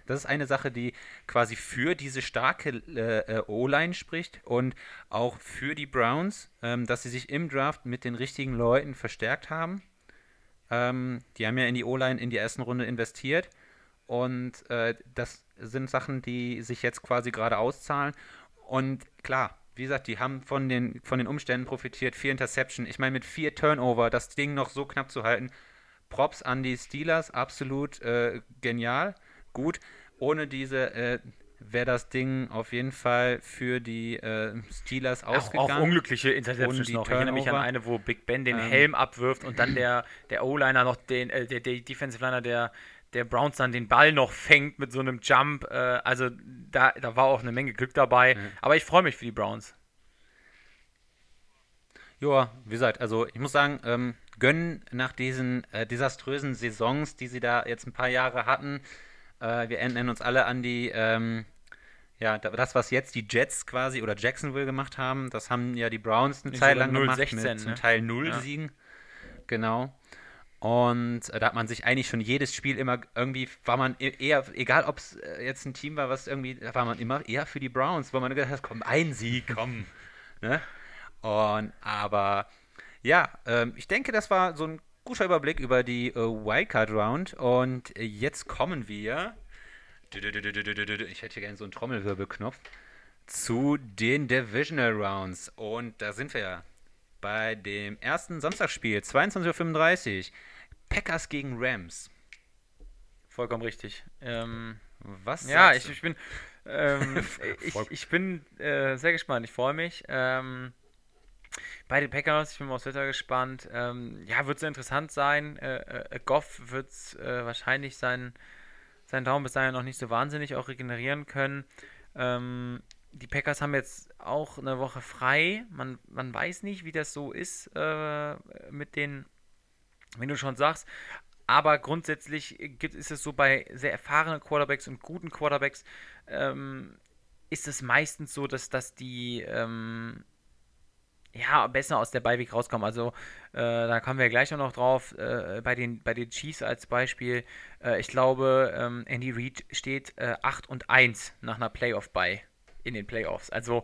das ist eine Sache, die quasi für diese starke äh, äh, O-Line spricht und auch für die Browns, ähm, dass sie sich im Draft mit den richtigen Leuten verstärkt haben. Ähm, die haben ja in die O-Line in die ersten Runde investiert. Und äh, das sind Sachen, die sich jetzt quasi gerade auszahlen. Und klar, wie gesagt, die haben von den, von den Umständen profitiert. Vier Interception. Ich meine, mit vier Turnover das Ding noch so knapp zu halten. Props an die Steelers, absolut äh, genial. Gut. Ohne diese äh, wäre das Ding auf jeden Fall für die äh, Steelers ausgegangen. Auch, auch unglückliche Interceptions noch. Ich erinnere mich an eine, wo Big Ben den ähm. Helm abwirft und dann der, der O-Liner noch den, äh, der, der Defensive Liner der der Browns dann den Ball noch fängt mit so einem Jump. Äh, also da, da war auch eine Menge Glück dabei. Mhm. Aber ich freue mich für die Browns. Ja, wie gesagt, also ich muss sagen, ähm, gönnen nach diesen äh, desaströsen Saisons, die sie da jetzt ein paar Jahre hatten. Äh, wir erinnern uns alle an die, ähm, ja, das, was jetzt die Jets quasi oder Jacksonville gemacht haben, das haben ja die Browns eine Zeit lang gemacht 16, mit zum ne? Teil null Ja. Siegen. Genau. Und da hat man sich eigentlich schon jedes Spiel immer irgendwie, war man e- eher, egal ob es äh, jetzt ein Team war, was irgendwie, da war man immer eher für die Browns, weil man gedacht hat, komm, ein Sieg, komm. ne? Und aber ja, ähm, ich denke, das war so ein guter Überblick über die äh, Wildcard Round. Und äh, jetzt kommen wir. Ich hätte gerne so einen Trommelwirbelknopf. Zu den Divisional Rounds. Und da sind wir ja bei dem ersten Samstagsspiel, 22.35 Uhr. Packers gegen Rams. Vollkommen richtig. Ähm, Was? ja, ich, ich bin, ähm, ich, ich bin äh, sehr gespannt. Ich freue mich. Ähm, bei den Packers, ich bin mal aufs Wetter gespannt. Ähm, ja, wird sehr interessant sein. Äh, äh, Goff wird äh, wahrscheinlich seinen, seinen Daumen bis dahin noch nicht so wahnsinnig auch regenerieren können. Ähm, die Packers haben jetzt auch eine Woche frei. Man, man weiß nicht, wie das so ist äh, mit den, wenn du schon sagst. Aber grundsätzlich gibt, ist es so bei sehr erfahrenen Quarterbacks und guten Quarterbacks, ähm, ist es meistens so, dass, dass die ähm, ja, besser aus der Beiweg rauskommen. Also äh, da kommen wir gleich noch drauf. Äh, bei, den, bei den Chiefs als Beispiel. Äh, ich glaube, ähm, Andy Reid steht äh, 8 und 1 nach einer Playoff-Bye in den Playoffs. Also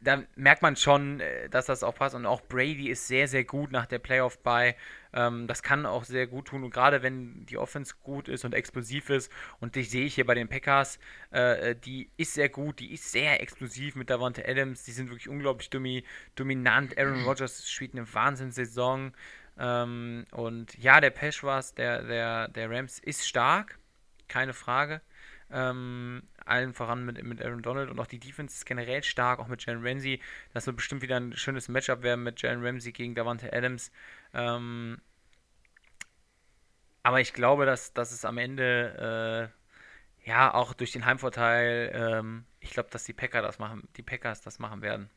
da merkt man schon, äh, dass das auch passt. Und auch Brady ist sehr, sehr gut nach der Playoff-Bye. Ähm, das kann auch sehr gut tun. Und gerade wenn die Offense gut ist und explosiv ist, und die sehe ich hier bei den Packers, äh, die ist sehr gut, die ist sehr explosiv mit Davante Adams. Die sind wirklich unglaublich domi dominant. Aaron Rodgers spielt eine Wahnsinnssaison. Ähm, und ja, der Peschwas der, der, der Rams ist stark, keine Frage. Ähm, allen voran mit, mit Aaron Donald und auch die Defense ist generell stark, auch mit Jalen Ramsey. Das wird bestimmt wieder ein schönes Matchup werden mit Jalen Ramsey gegen Davante Adams. Ähm, aber ich glaube, dass, dass es am Ende äh, ja auch durch den Heimvorteil, ähm, ich glaube, dass die Packer das machen, die Packers das machen werden.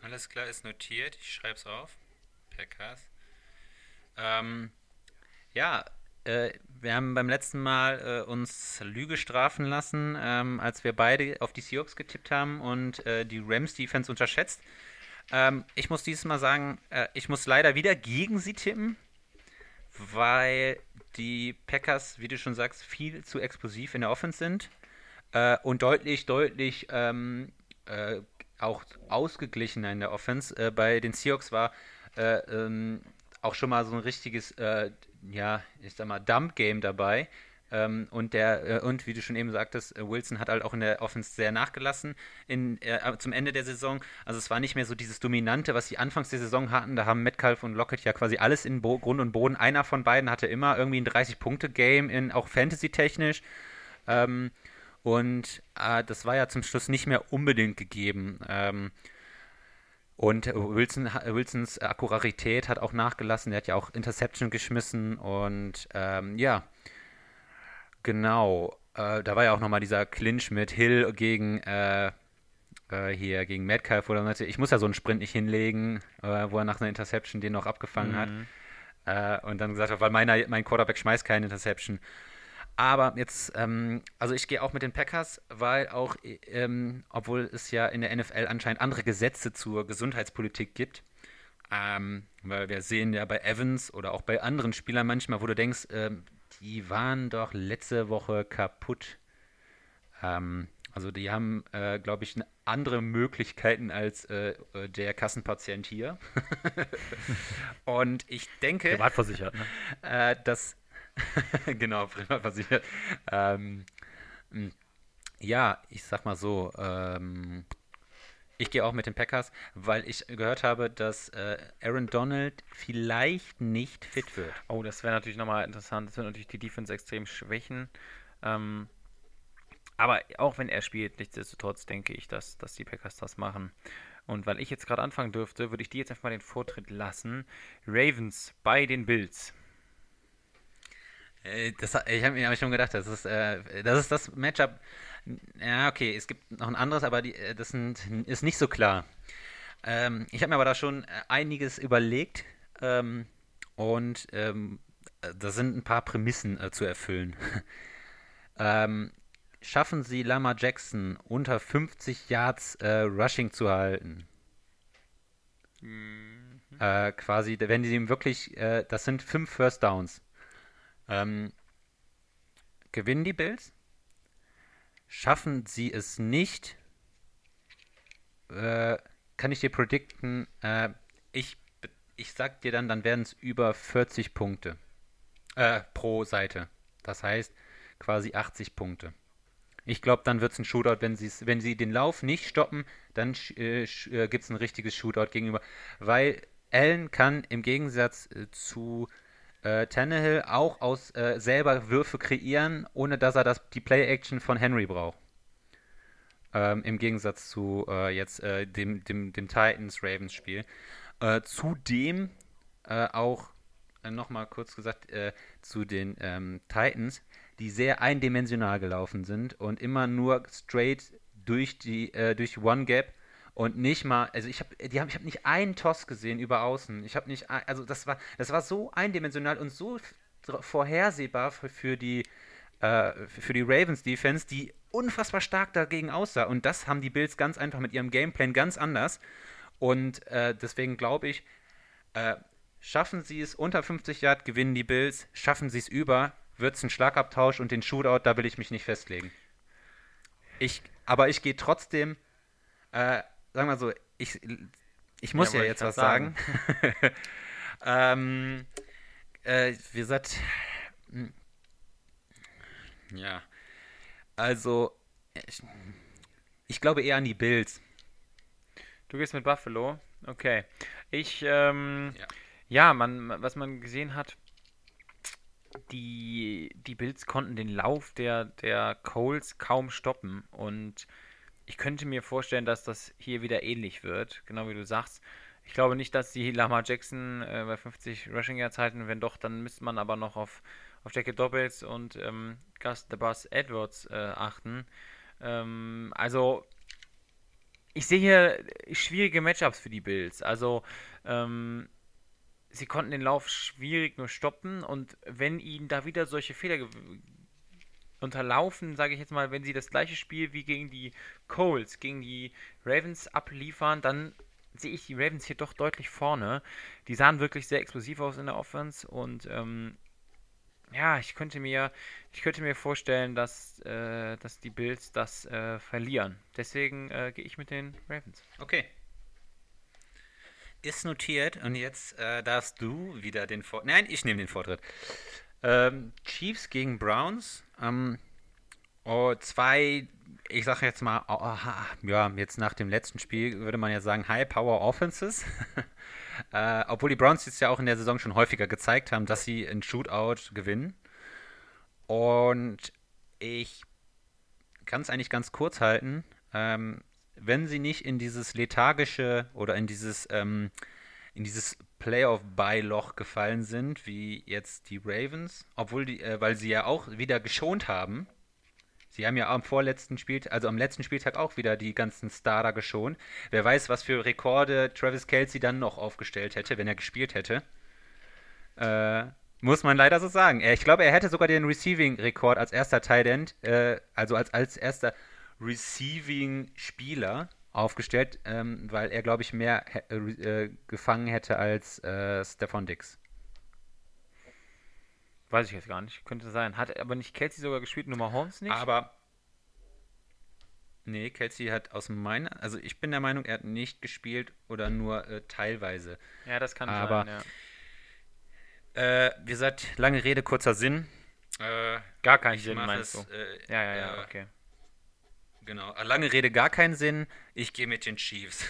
Alles klar, ist notiert. Ich schreibe es auf. Packers. Ähm, ja, äh, wir haben beim letzten Mal äh, uns Lüge strafen lassen, ähm, als wir beide auf die Seahawks getippt haben und äh, die Rams-Defense unterschätzt. Ähm, ich muss dieses Mal sagen, äh, ich muss leider wieder gegen sie tippen, weil die Packers, wie du schon sagst, viel zu explosiv in der Offense sind äh, und deutlich, deutlich ähm, äh, auch ausgeglichener in der Offense. Äh, bei den Seahawks war äh, ähm, auch schon mal so ein richtiges, äh, ja, ich sag mal, Dump-Game dabei. Ähm, und der, äh, und wie du schon eben sagtest, äh, Wilson hat halt auch in der Offense sehr nachgelassen in, äh, zum Ende der Saison. Also es war nicht mehr so dieses Dominante, was sie anfangs der Saison hatten. Da haben Metcalf und Lockett ja quasi alles in Bo Grund und Boden. Einer von beiden hatte immer irgendwie ein 30-Punkte-Game, in auch Fantasy-technisch. Ähm, und äh, das war ja zum Schluss nicht mehr unbedingt gegeben. Ähm, und Wilson, Wilsons Akkurarität hat auch nachgelassen. Er hat ja auch Interception geschmissen. Und ähm, ja, genau. Äh, da war ja auch nochmal dieser Clinch mit Hill gegen äh, äh, hier gegen Metcalf, wo er meinte, ich muss ja so einen Sprint nicht hinlegen, äh, wo er nach einer Interception den noch abgefangen hat. Äh, und dann gesagt hat, weil meiner, mein Quarterback schmeißt keine Interception. Aber jetzt, ähm, also ich gehe auch mit den Packers, weil auch, ähm, obwohl es ja in der NFL anscheinend andere Gesetze zur Gesundheitspolitik gibt, ähm, weil wir sehen ja bei Evans oder auch bei anderen Spielern manchmal, wo du denkst, ähm, die waren doch letzte Woche kaputt. Ähm, also die haben, äh, glaube ich, andere Möglichkeiten als äh, der Kassenpatient hier. Und ich denke, Privatversichert, ne? äh, dass genau, privatversichert. Ähm, mh, ja, ich sag mal so, ähm, ich gehe auch mit den Packers, weil ich gehört habe, dass äh, Aaron Donald vielleicht nicht fit wird. Oh, das wäre natürlich nochmal interessant. Das wird natürlich die Defense extrem schwächen. Ähm, aber auch wenn er spielt, nichtsdestotrotz denke ich, dass, dass die Packers das machen. Und weil ich jetzt gerade anfangen dürfte, würde ich die jetzt einfach mal den Vortritt lassen. Ravens bei den Bills. Äh, Das, ich habe mir schon gedacht, das ist, äh, das ist das Matchup. Ja, okay, es gibt noch ein anderes, aber die, äh, das sind, ist nicht so klar. Ähm, ich habe mir aber da schon äh, einiges überlegt ähm, und ähm, äh, da sind ein paar Prämissen äh, zu erfüllen. ähm, schaffen sie Lama Jackson unter 50 Yards äh, Rushing zu halten? Mhm. Quasi, wenn sie ihm wirklich, das sind fünf First Downs. Ähm, gewinnen die Bills? Schaffen sie es nicht? Äh, kann ich dir predikten? Äh, ich, ich sag dir dann, dann werden es über 40 Punkte äh, pro Seite. Das heißt quasi 80 Punkte. Ich glaube, dann wird es ein Shootout, wenn, wenn sie den Lauf nicht stoppen, dann äh, äh gibt es ein richtiges Shootout gegenüber. Weil Allen kann im Gegensatz äh, zu äh, Tannehill auch aus äh, selber Würfe kreieren, ohne dass er das, die Play-Action von Henry braucht. Ähm, Im Gegensatz zu äh, jetzt äh, dem, dem, dem Titans-Ravens-Spiel. Äh, zudem äh, auch äh, nochmal kurz gesagt zu den ähm, Titans, die sehr eindimensional gelaufen sind und immer nur straight durch die durch One Gap und nicht mal, also ich habe, haben, ich habe nicht einen Toss gesehen über Außen. Ich habe nicht, also das war, das war so eindimensional und so vorhersehbar für, für die, äh, für die Ravens Defense, die unfassbar stark dagegen aussah. Und das haben die Bills ganz einfach mit ihrem Gameplan ganz anders. Und äh, deswegen glaube ich, äh, schaffen sie es unter 50 Yard, gewinnen die Bills. Schaffen sie es über, wird es ein Schlagabtausch und den Shootout, da will ich mich nicht festlegen. Ich, aber ich gehe trotzdem äh, sagen wir so, ich, ich muss ja, ja jetzt was sagen. sagen. ähm, äh, wie gesagt, hm. ja, also ich, ich, glaube eher an die Bills. Du gehst mit Buffalo? Okay. Ich, ähm, ja. ja, man, was man gesehen hat, die, die Bills konnten den Lauf der, der Coles kaum stoppen und ich könnte mir vorstellen, dass das hier wieder ähnlich wird, genau wie du sagst. Ich glaube nicht, dass die Lama Jackson äh, bei 50 Rushing Yards halten. Wenn doch, dann müsste man aber noch auf, auf Jackie Dobbins und ähm, Gus the Bus Edwards äh, achten. Ähm, also, ich sehe hier schwierige Matchups für die Bills. Also, ähm, sie konnten den Lauf schwierig nur stoppen und wenn ihnen da wieder solche Fehler unterlaufen, sage ich jetzt mal, wenn sie das gleiche Spiel wie gegen die Coles, gegen die Ravens abliefern, dann sehe ich die Ravens hier doch deutlich vorne. Die sahen wirklich sehr explosiv aus in der Offense und ähm, ja, ich könnte mir, ich könnte mir vorstellen, dass, äh, dass die Bills das äh, verlieren. Deswegen äh, gehe ich mit den Ravens. Okay. Ist notiert und jetzt äh, darfst du wieder den Vortritt. Nein, ich nehme den Vortritt. Ähm, Chiefs gegen Browns. Ähm, oh, zwei, ich sage jetzt mal, oh, oh, ja, jetzt nach dem letzten Spiel würde man ja sagen High Power Offenses. äh, obwohl die Browns jetzt ja auch in der Saison schon häufiger gezeigt haben, dass sie ein Shootout gewinnen. Und ich kann es eigentlich ganz kurz halten. Ähm, wenn sie nicht in dieses lethargische oder in dieses ähm, in dieses Playoff-Bye-Loch gefallen sind, wie jetzt die Ravens, obwohl die, äh, weil sie ja auch wieder geschont haben. Sie haben ja am vorletzten Spieltag, also am letzten Spieltag auch wieder die ganzen Starter geschont. Wer weiß, was für Rekorde Travis Kelsey dann noch aufgestellt hätte, wenn er gespielt hätte. Äh, muss man leider so sagen. Ich glaube, er hätte sogar den Receiving-Rekord als erster Tight End, äh, also als, als erster Receiving-Spieler aufgestellt, ähm, weil er, glaube ich, mehr äh, äh, gefangen hätte als äh, Stefan Dix. Weiß ich jetzt gar nicht. Könnte sein. Hat aber nicht Kelsey sogar gespielt, nur Holmes nicht? Aber. Nee, Kelsey hat aus meiner. Also ich bin der Meinung, er hat nicht gespielt oder nur äh, teilweise. Ja, das kann aber, sein, ja. Äh, wie gesagt, lange Rede, kurzer Sinn. Äh, Gar keinen Sinn, meinst es, du? Äh, ja, ja, ja, okay. Genau, lange Rede, gar keinen Sinn. Ich gehe mit den Chiefs.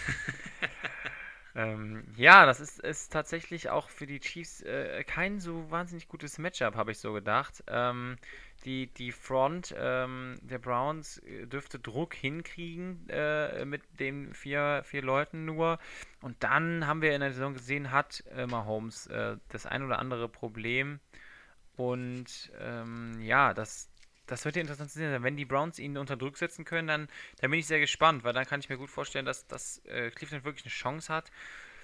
ähm, ja, das ist, ist tatsächlich auch für die Chiefs äh, kein so wahnsinnig gutes Matchup, habe ich so gedacht. Ähm, die, die Front ähm, der Browns äh, dürfte Druck hinkriegen äh, mit den vier, vier Leuten nur. Und dann haben wir in der Saison gesehen, hat äh, Mahomes äh, das ein oder andere Problem. Und ähm, ja, das, das wird ja interessant zu sehen Wenn die Browns ihn unter Druck setzen können, dann, dann bin ich sehr gespannt, weil dann kann ich mir gut vorstellen, dass, dass äh, Cleveland wirklich eine Chance hat.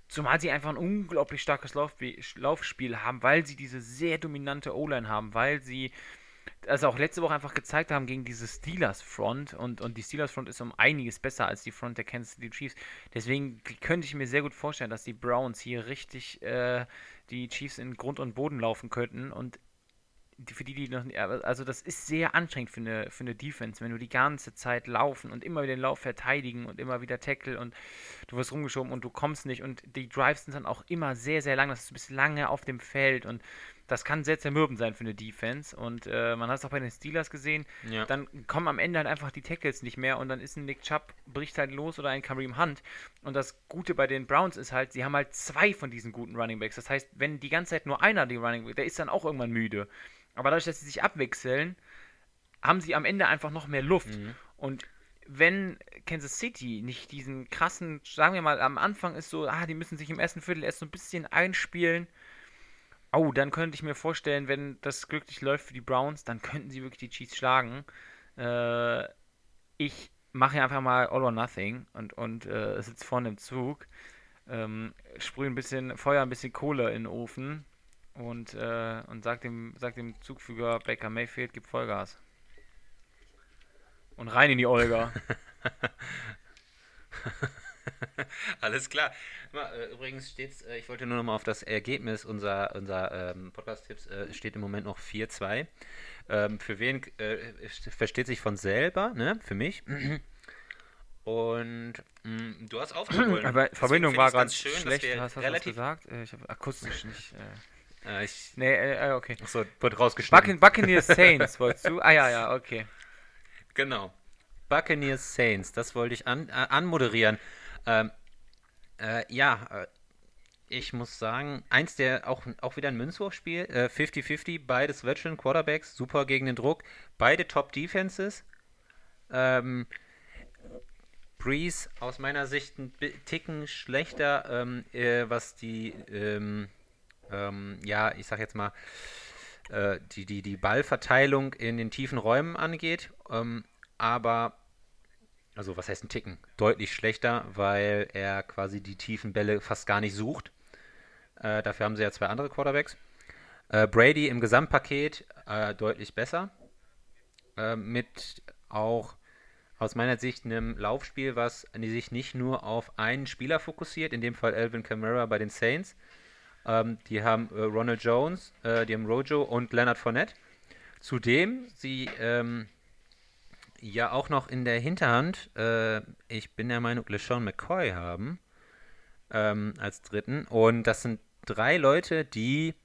Zumal sie einfach ein unglaublich starkes Laufspiel, Laufspiel haben, weil sie diese sehr dominante O-Line haben, weil sie also auch letzte Woche einfach gezeigt haben gegen diese Steelers Front und, und die Steelers Front ist um einiges besser als die Front der Kansas City Chiefs. Deswegen könnte ich mir sehr gut vorstellen, dass die Browns hier richtig äh, die Chiefs in Grund und Boden laufen könnten und für die, die noch nicht, also das ist sehr anstrengend für eine, für eine Defense, wenn du die ganze Zeit laufen und immer wieder den Lauf verteidigen und immer wieder Tackle und du wirst rumgeschoben und du kommst nicht und die Drives sind dann auch immer sehr, sehr lang, das ist du bist lange auf dem Feld und das kann sehr zermürbend sein für eine Defense. Und äh, man hat es auch bei den Steelers gesehen. Ja. Dann kommen am Ende halt einfach die Tackles nicht mehr und dann ist ein Nick Chubb, bricht halt los oder ein Kareem Hunt. Und das Gute bei den Browns ist halt, sie haben halt zwei von diesen guten Running Backs. Das heißt, wenn die ganze Zeit nur einer die Running Back, der ist dann auch irgendwann müde. Aber dadurch, dass sie sich abwechseln, haben sie am Ende einfach noch mehr Luft. Mhm. Und wenn Kansas City nicht diesen krassen, sagen wir mal, am Anfang ist so, ah, die müssen sich im ersten Viertel erst so ein bisschen einspielen Oh, dann könnte ich mir vorstellen, wenn das glücklich läuft für die Browns, dann könnten sie wirklich die Chiefs schlagen. Äh, ich mache einfach mal All or Nothing und, und äh, sitze vorne im Zug, ähm, sprühe ein bisschen Feuer, ein bisschen Kohle in den Ofen und, äh, und sag, dem, sag dem Zugführer Baker Mayfield, gib Vollgas. Und rein in die Olga. Alles klar. Äh, übrigens steht äh, ich wollte nur noch mal auf das Ergebnis unserer unser, ähm, Podcast-Tipps, äh, steht im Moment noch 4-2. Ähm, für wen äh, versteht sich von selber, ne? Für mich. Und mh, mm, du hast aufgeholt. Aber Verbindung war ganz schön, schlecht. Hast du relativ gesagt? Äh, ich habe akustisch nicht. Äh, ich, nee, äh, okay. Achso, wird rausgeschnitten. Buccaneers Saints wolltest du? Ah ja, ja, okay. Genau. Buccaneers Saints, das wollte ich an, anmoderieren. Ähm, äh, ja, äh, ich muss sagen, eins der auch, auch wieder ein Münzwurfspiel, 50-50, äh, beides Veteran Quarterbacks, super gegen den Druck, beide Top Defenses. Ähm, Breeze aus meiner Sicht ein Ticken schlechter, ähm, äh, was die, ähm, ähm, ja, ich sag jetzt mal, äh, die, die, die Ballverteilung in den tiefen Räumen angeht. Ähm, aber also was heißt ein Ticken? Deutlich schlechter, weil er quasi die tiefen Bälle fast gar nicht sucht. Äh, dafür haben sie ja zwei andere Quarterbacks. Äh, Brady im Gesamtpaket äh, deutlich besser. Äh, mit auch aus meiner Sicht einem Laufspiel, was sich nicht nur auf einen Spieler fokussiert, in dem Fall Alvin Kamara bei den Saints. Ähm, die haben äh, Ronald Jones, äh, die haben Rojo und Leonard Fournette. Zudem, sie ähm, ja auch noch in der Hinterhand, äh, ich bin der Meinung, LeSean McCoy haben ähm, als dritten. Und das sind drei Leute, die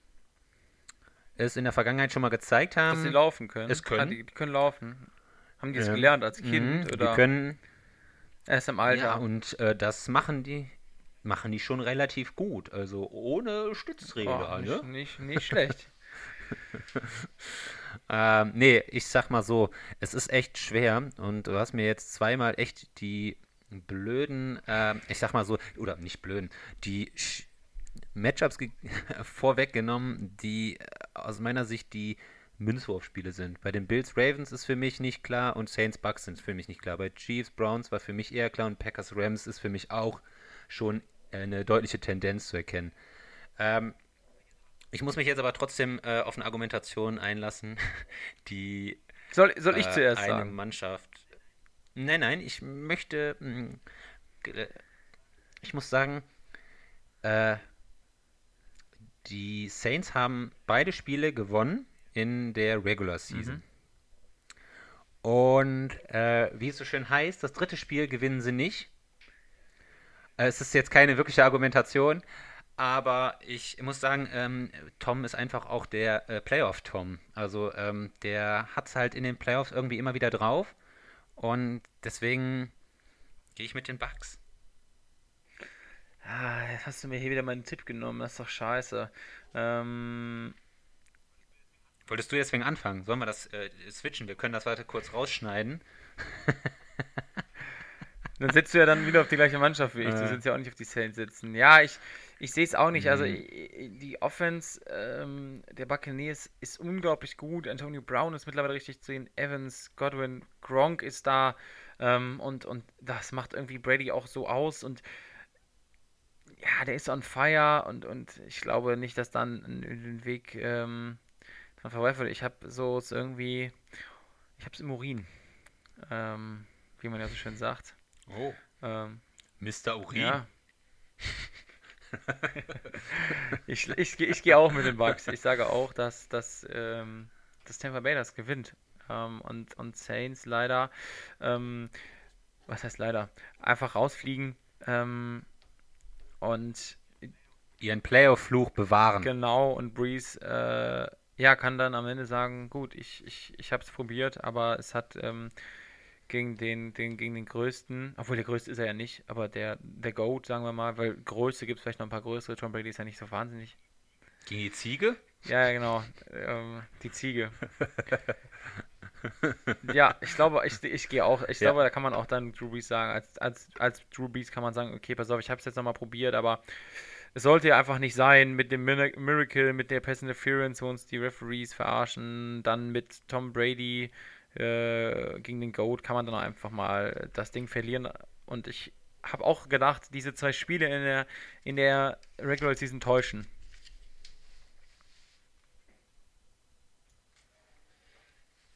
es in der Vergangenheit schon mal gezeigt haben. Dass sie laufen können. Es können. Ah, die, die, können laufen. Haben die es gelernt als Kind? Mhm, oder? Die können. Erst im Alter. Ja, und äh, das machen die machen die schon relativ gut. Also ohne Stützräder. Oh, nicht, ne? nicht, nicht schlecht. ähm, nee, ich sag mal so, es ist echt schwer und du hast mir jetzt zweimal echt die blöden, äh, ich sag mal so, oder nicht blöden, die Sch Matchups vorweggenommen, die äh, aus meiner Sicht die Münzwurfspiele sind. Bei den Bills Ravens ist für mich nicht klar und Saints Bucks sind für mich nicht klar. Bei Chiefs Browns war für mich eher klar und Packers Rams ist für mich auch schon eine deutliche Tendenz zu erkennen. Ähm, ich muss mich jetzt aber trotzdem äh, auf eine Argumentation einlassen, die soll, soll ich äh, zuerst eine sagen? Mannschaft. Nein, nein, ich möchte. Mh, hm, ich muss sagen, äh, die Saints haben beide Spiele gewonnen in der Regular Season. Mhm. Und äh, wie es so schön heißt, das dritte Spiel gewinnen sie nicht. Äh, es ist jetzt keine wirkliche Argumentation, aber ich muss sagen, ähm, Tom ist einfach auch der äh, Playoff-Tom. Also ähm, der hat es halt in den Playoffs irgendwie immer wieder drauf. Und deswegen gehe ich mit den Bugs. Ah, jetzt hast du mir hier wieder meinen Tipp genommen. Das ist doch scheiße. Ähm... Wolltest du deswegen anfangen? Sollen wir das äh, switchen? Wir können das weiter kurz rausschneiden. dann sitzt du ja dann wieder auf die gleiche Mannschaft wie ich. Du sitzt ja auch nicht auf die Saints sitzen. Ja, ich, ich sehe es auch nicht. Also, mhm. Die Offense ähm, der Buccaneers ist unglaublich gut. Antonio Brown ist mittlerweile richtig zu sehen. Evans, Godwin, Gronk ist da. Ähm, und, und das macht irgendwie Brady auch so aus. Und ja, der ist on fire. Und, und ich glaube nicht, dass dann ein Weg ähm, Whitehead, ich habe so es irgendwie, ich habe es im Urin, ähm, wie man ja so schön sagt. Oh. Ähm, Mr. Urin. ja. ich ich, ich gehe auch mit den Bucks. Ich sage auch, dass, dass, ähm, dass Tampa Bay das gewinnt. Ähm, und, und Saints leider, ähm, was heißt leider, einfach rausfliegen. Ähm, und Ihren Playoff-Fluch bewahren. Genau, und Breeze, äh, ja, kann dann am Ende sagen, gut, ich, ich, ich habe es probiert, aber es hat ähm, gegen den, den, gegen den größten, obwohl der größte ist er ja nicht, aber der, der GOAT, sagen wir mal, weil Größe gibt es vielleicht noch ein paar größere, Tom Brady ist ja nicht so wahnsinnig. Gegen die Ziege? Ja, ja, genau, ähm, die Ziege. ja, ich glaube, ich, ich gehe auch, ich Ja. glaube, da kann man auch dann Drew Brees sagen, als, als, als Drew Brees kann man sagen, okay, pass auf, ich habe es jetzt nochmal probiert, aber es sollte ja einfach nicht sein mit dem Mir- Miracle, mit der Pass Interference, wo uns die Referees verarschen, dann mit Tom Brady äh, gegen den GOAT kann man dann auch einfach mal das Ding verlieren und ich habe auch gedacht, diese zwei Spiele in der, in der Regular Season täuschen.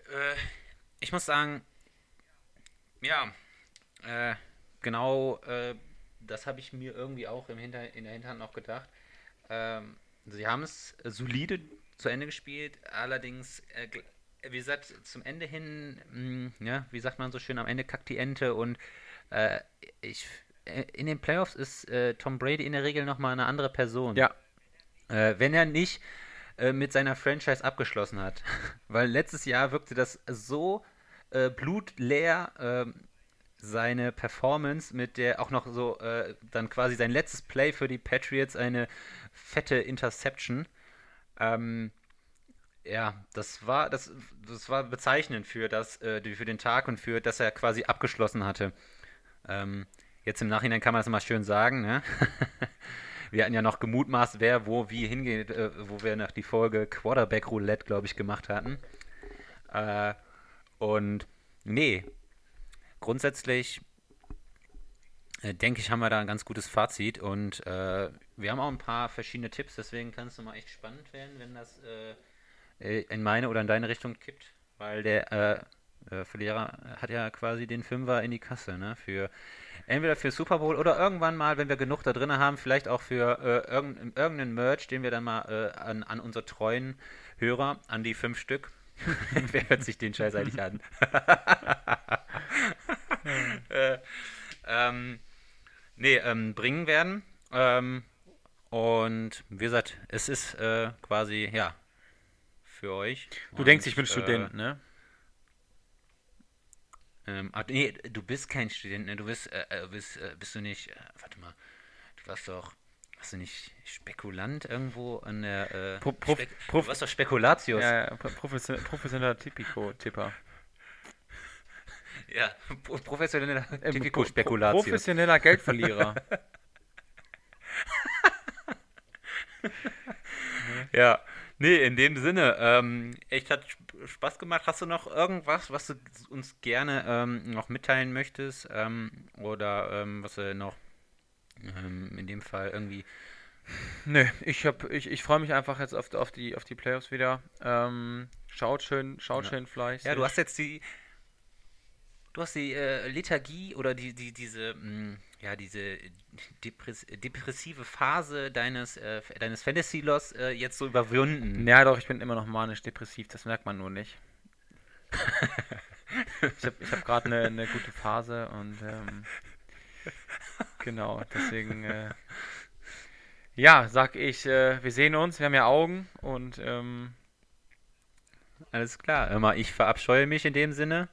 Äh, ich muss sagen, ja, äh, genau, äh, das habe ich mir irgendwie auch im Hinter in der Hinterhand noch gedacht. Ähm, sie haben es solide zu Ende gespielt, allerdings, äh, wie gesagt, zum Ende hin, mh, ja, wie sagt man so schön, am Ende kackt die Ente und äh, ich, äh, in den Playoffs ist äh, Tom Brady in der Regel nochmal eine andere Person. Ja, Äh, wenn er nicht äh, mit seiner Franchise abgeschlossen hat. Weil letztes Jahr wirkte das so äh, blutleer, ähm, seine Performance mit der auch noch so äh, dann quasi sein letztes Play für die Patriots, eine fette Interception. Ähm, ja, das war das, das war bezeichnend für das äh, für den Tag und für dass er quasi abgeschlossen hatte. Ähm, jetzt im Nachhinein kann man das mal schön sagen, ne? Wir hatten ja noch gemutmaßt, wer wo wie hingeht, äh, wo wir nach die Folge Quarterback Roulette, glaube ich, gemacht hatten. Äh, und nee, grundsätzlich äh, denke ich, haben wir da ein ganz gutes Fazit und äh, wir haben auch ein paar verschiedene Tipps, deswegen kann es nochmal echt spannend werden, wenn das äh, in meine oder in deine Richtung kippt, weil der äh, äh, Verlierer hat ja quasi den Fünfer in die Kasse, ne? Für entweder für Super Bowl oder irgendwann mal, wenn wir genug da drin haben, vielleicht auch für äh, irgendein, irgendeinen Merch, den wir dann mal äh, an, an unsere treuen Hörer, an die fünf Stück. Wer hört sich den Scheiß eigentlich an? äh, ähm, nee, ähm, bringen werden. Ähm, und wie gesagt, es ist äh, quasi, ja, für euch. du Und, denkst, ich bin äh, Student, ne? Ähm, ah, nee, du bist kein Student, ne? Du bist, äh, äh, bist, äh, bist du nicht, äh, warte mal, du warst doch, warst du nicht Spekulant irgendwo an der, äh, Pro- Prof- Spek Prof- du warst doch Spekulatius. Ja, ja, profession professioneller Typico-Tipper. Ja, pro- professioneller Ähm, pro- Typico-Spekulatius. Professioneller Geldverlierer. Ja, nee, in dem Sinne, ähm, echt hat Sp- Spaß gemacht. Hast du noch irgendwas, was du uns gerne ähm, noch mitteilen möchtest? Ähm, oder ähm, was du noch ähm, in dem Fall irgendwie. Nö, ich, hab- ich, ich freue mich einfach jetzt auf, auf, die, auf die Playoffs wieder. Ähm, schaut schön, schaut Ja. schön fleißig. Ja, du hast jetzt die. Du hast die äh, Lethargie oder die, die, diese, mh, ja, diese Depress depressive Phase deines, äh, deines Fantasy-Loss äh, jetzt so überwunden. Ja, doch, ich bin immer noch manisch-depressiv, das merkt man nur nicht. ich habe ich hab gerade eine eine gute Phase und ähm, genau, deswegen äh, ja, sag ich, äh, wir sehen uns, wir haben ja Augen und ähm, Alles klar. Immer, ich verabscheue mich in dem Sinne.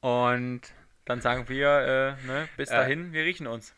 Und dann sagen wir, äh, ne, bis Äh, dahin, wir riechen uns.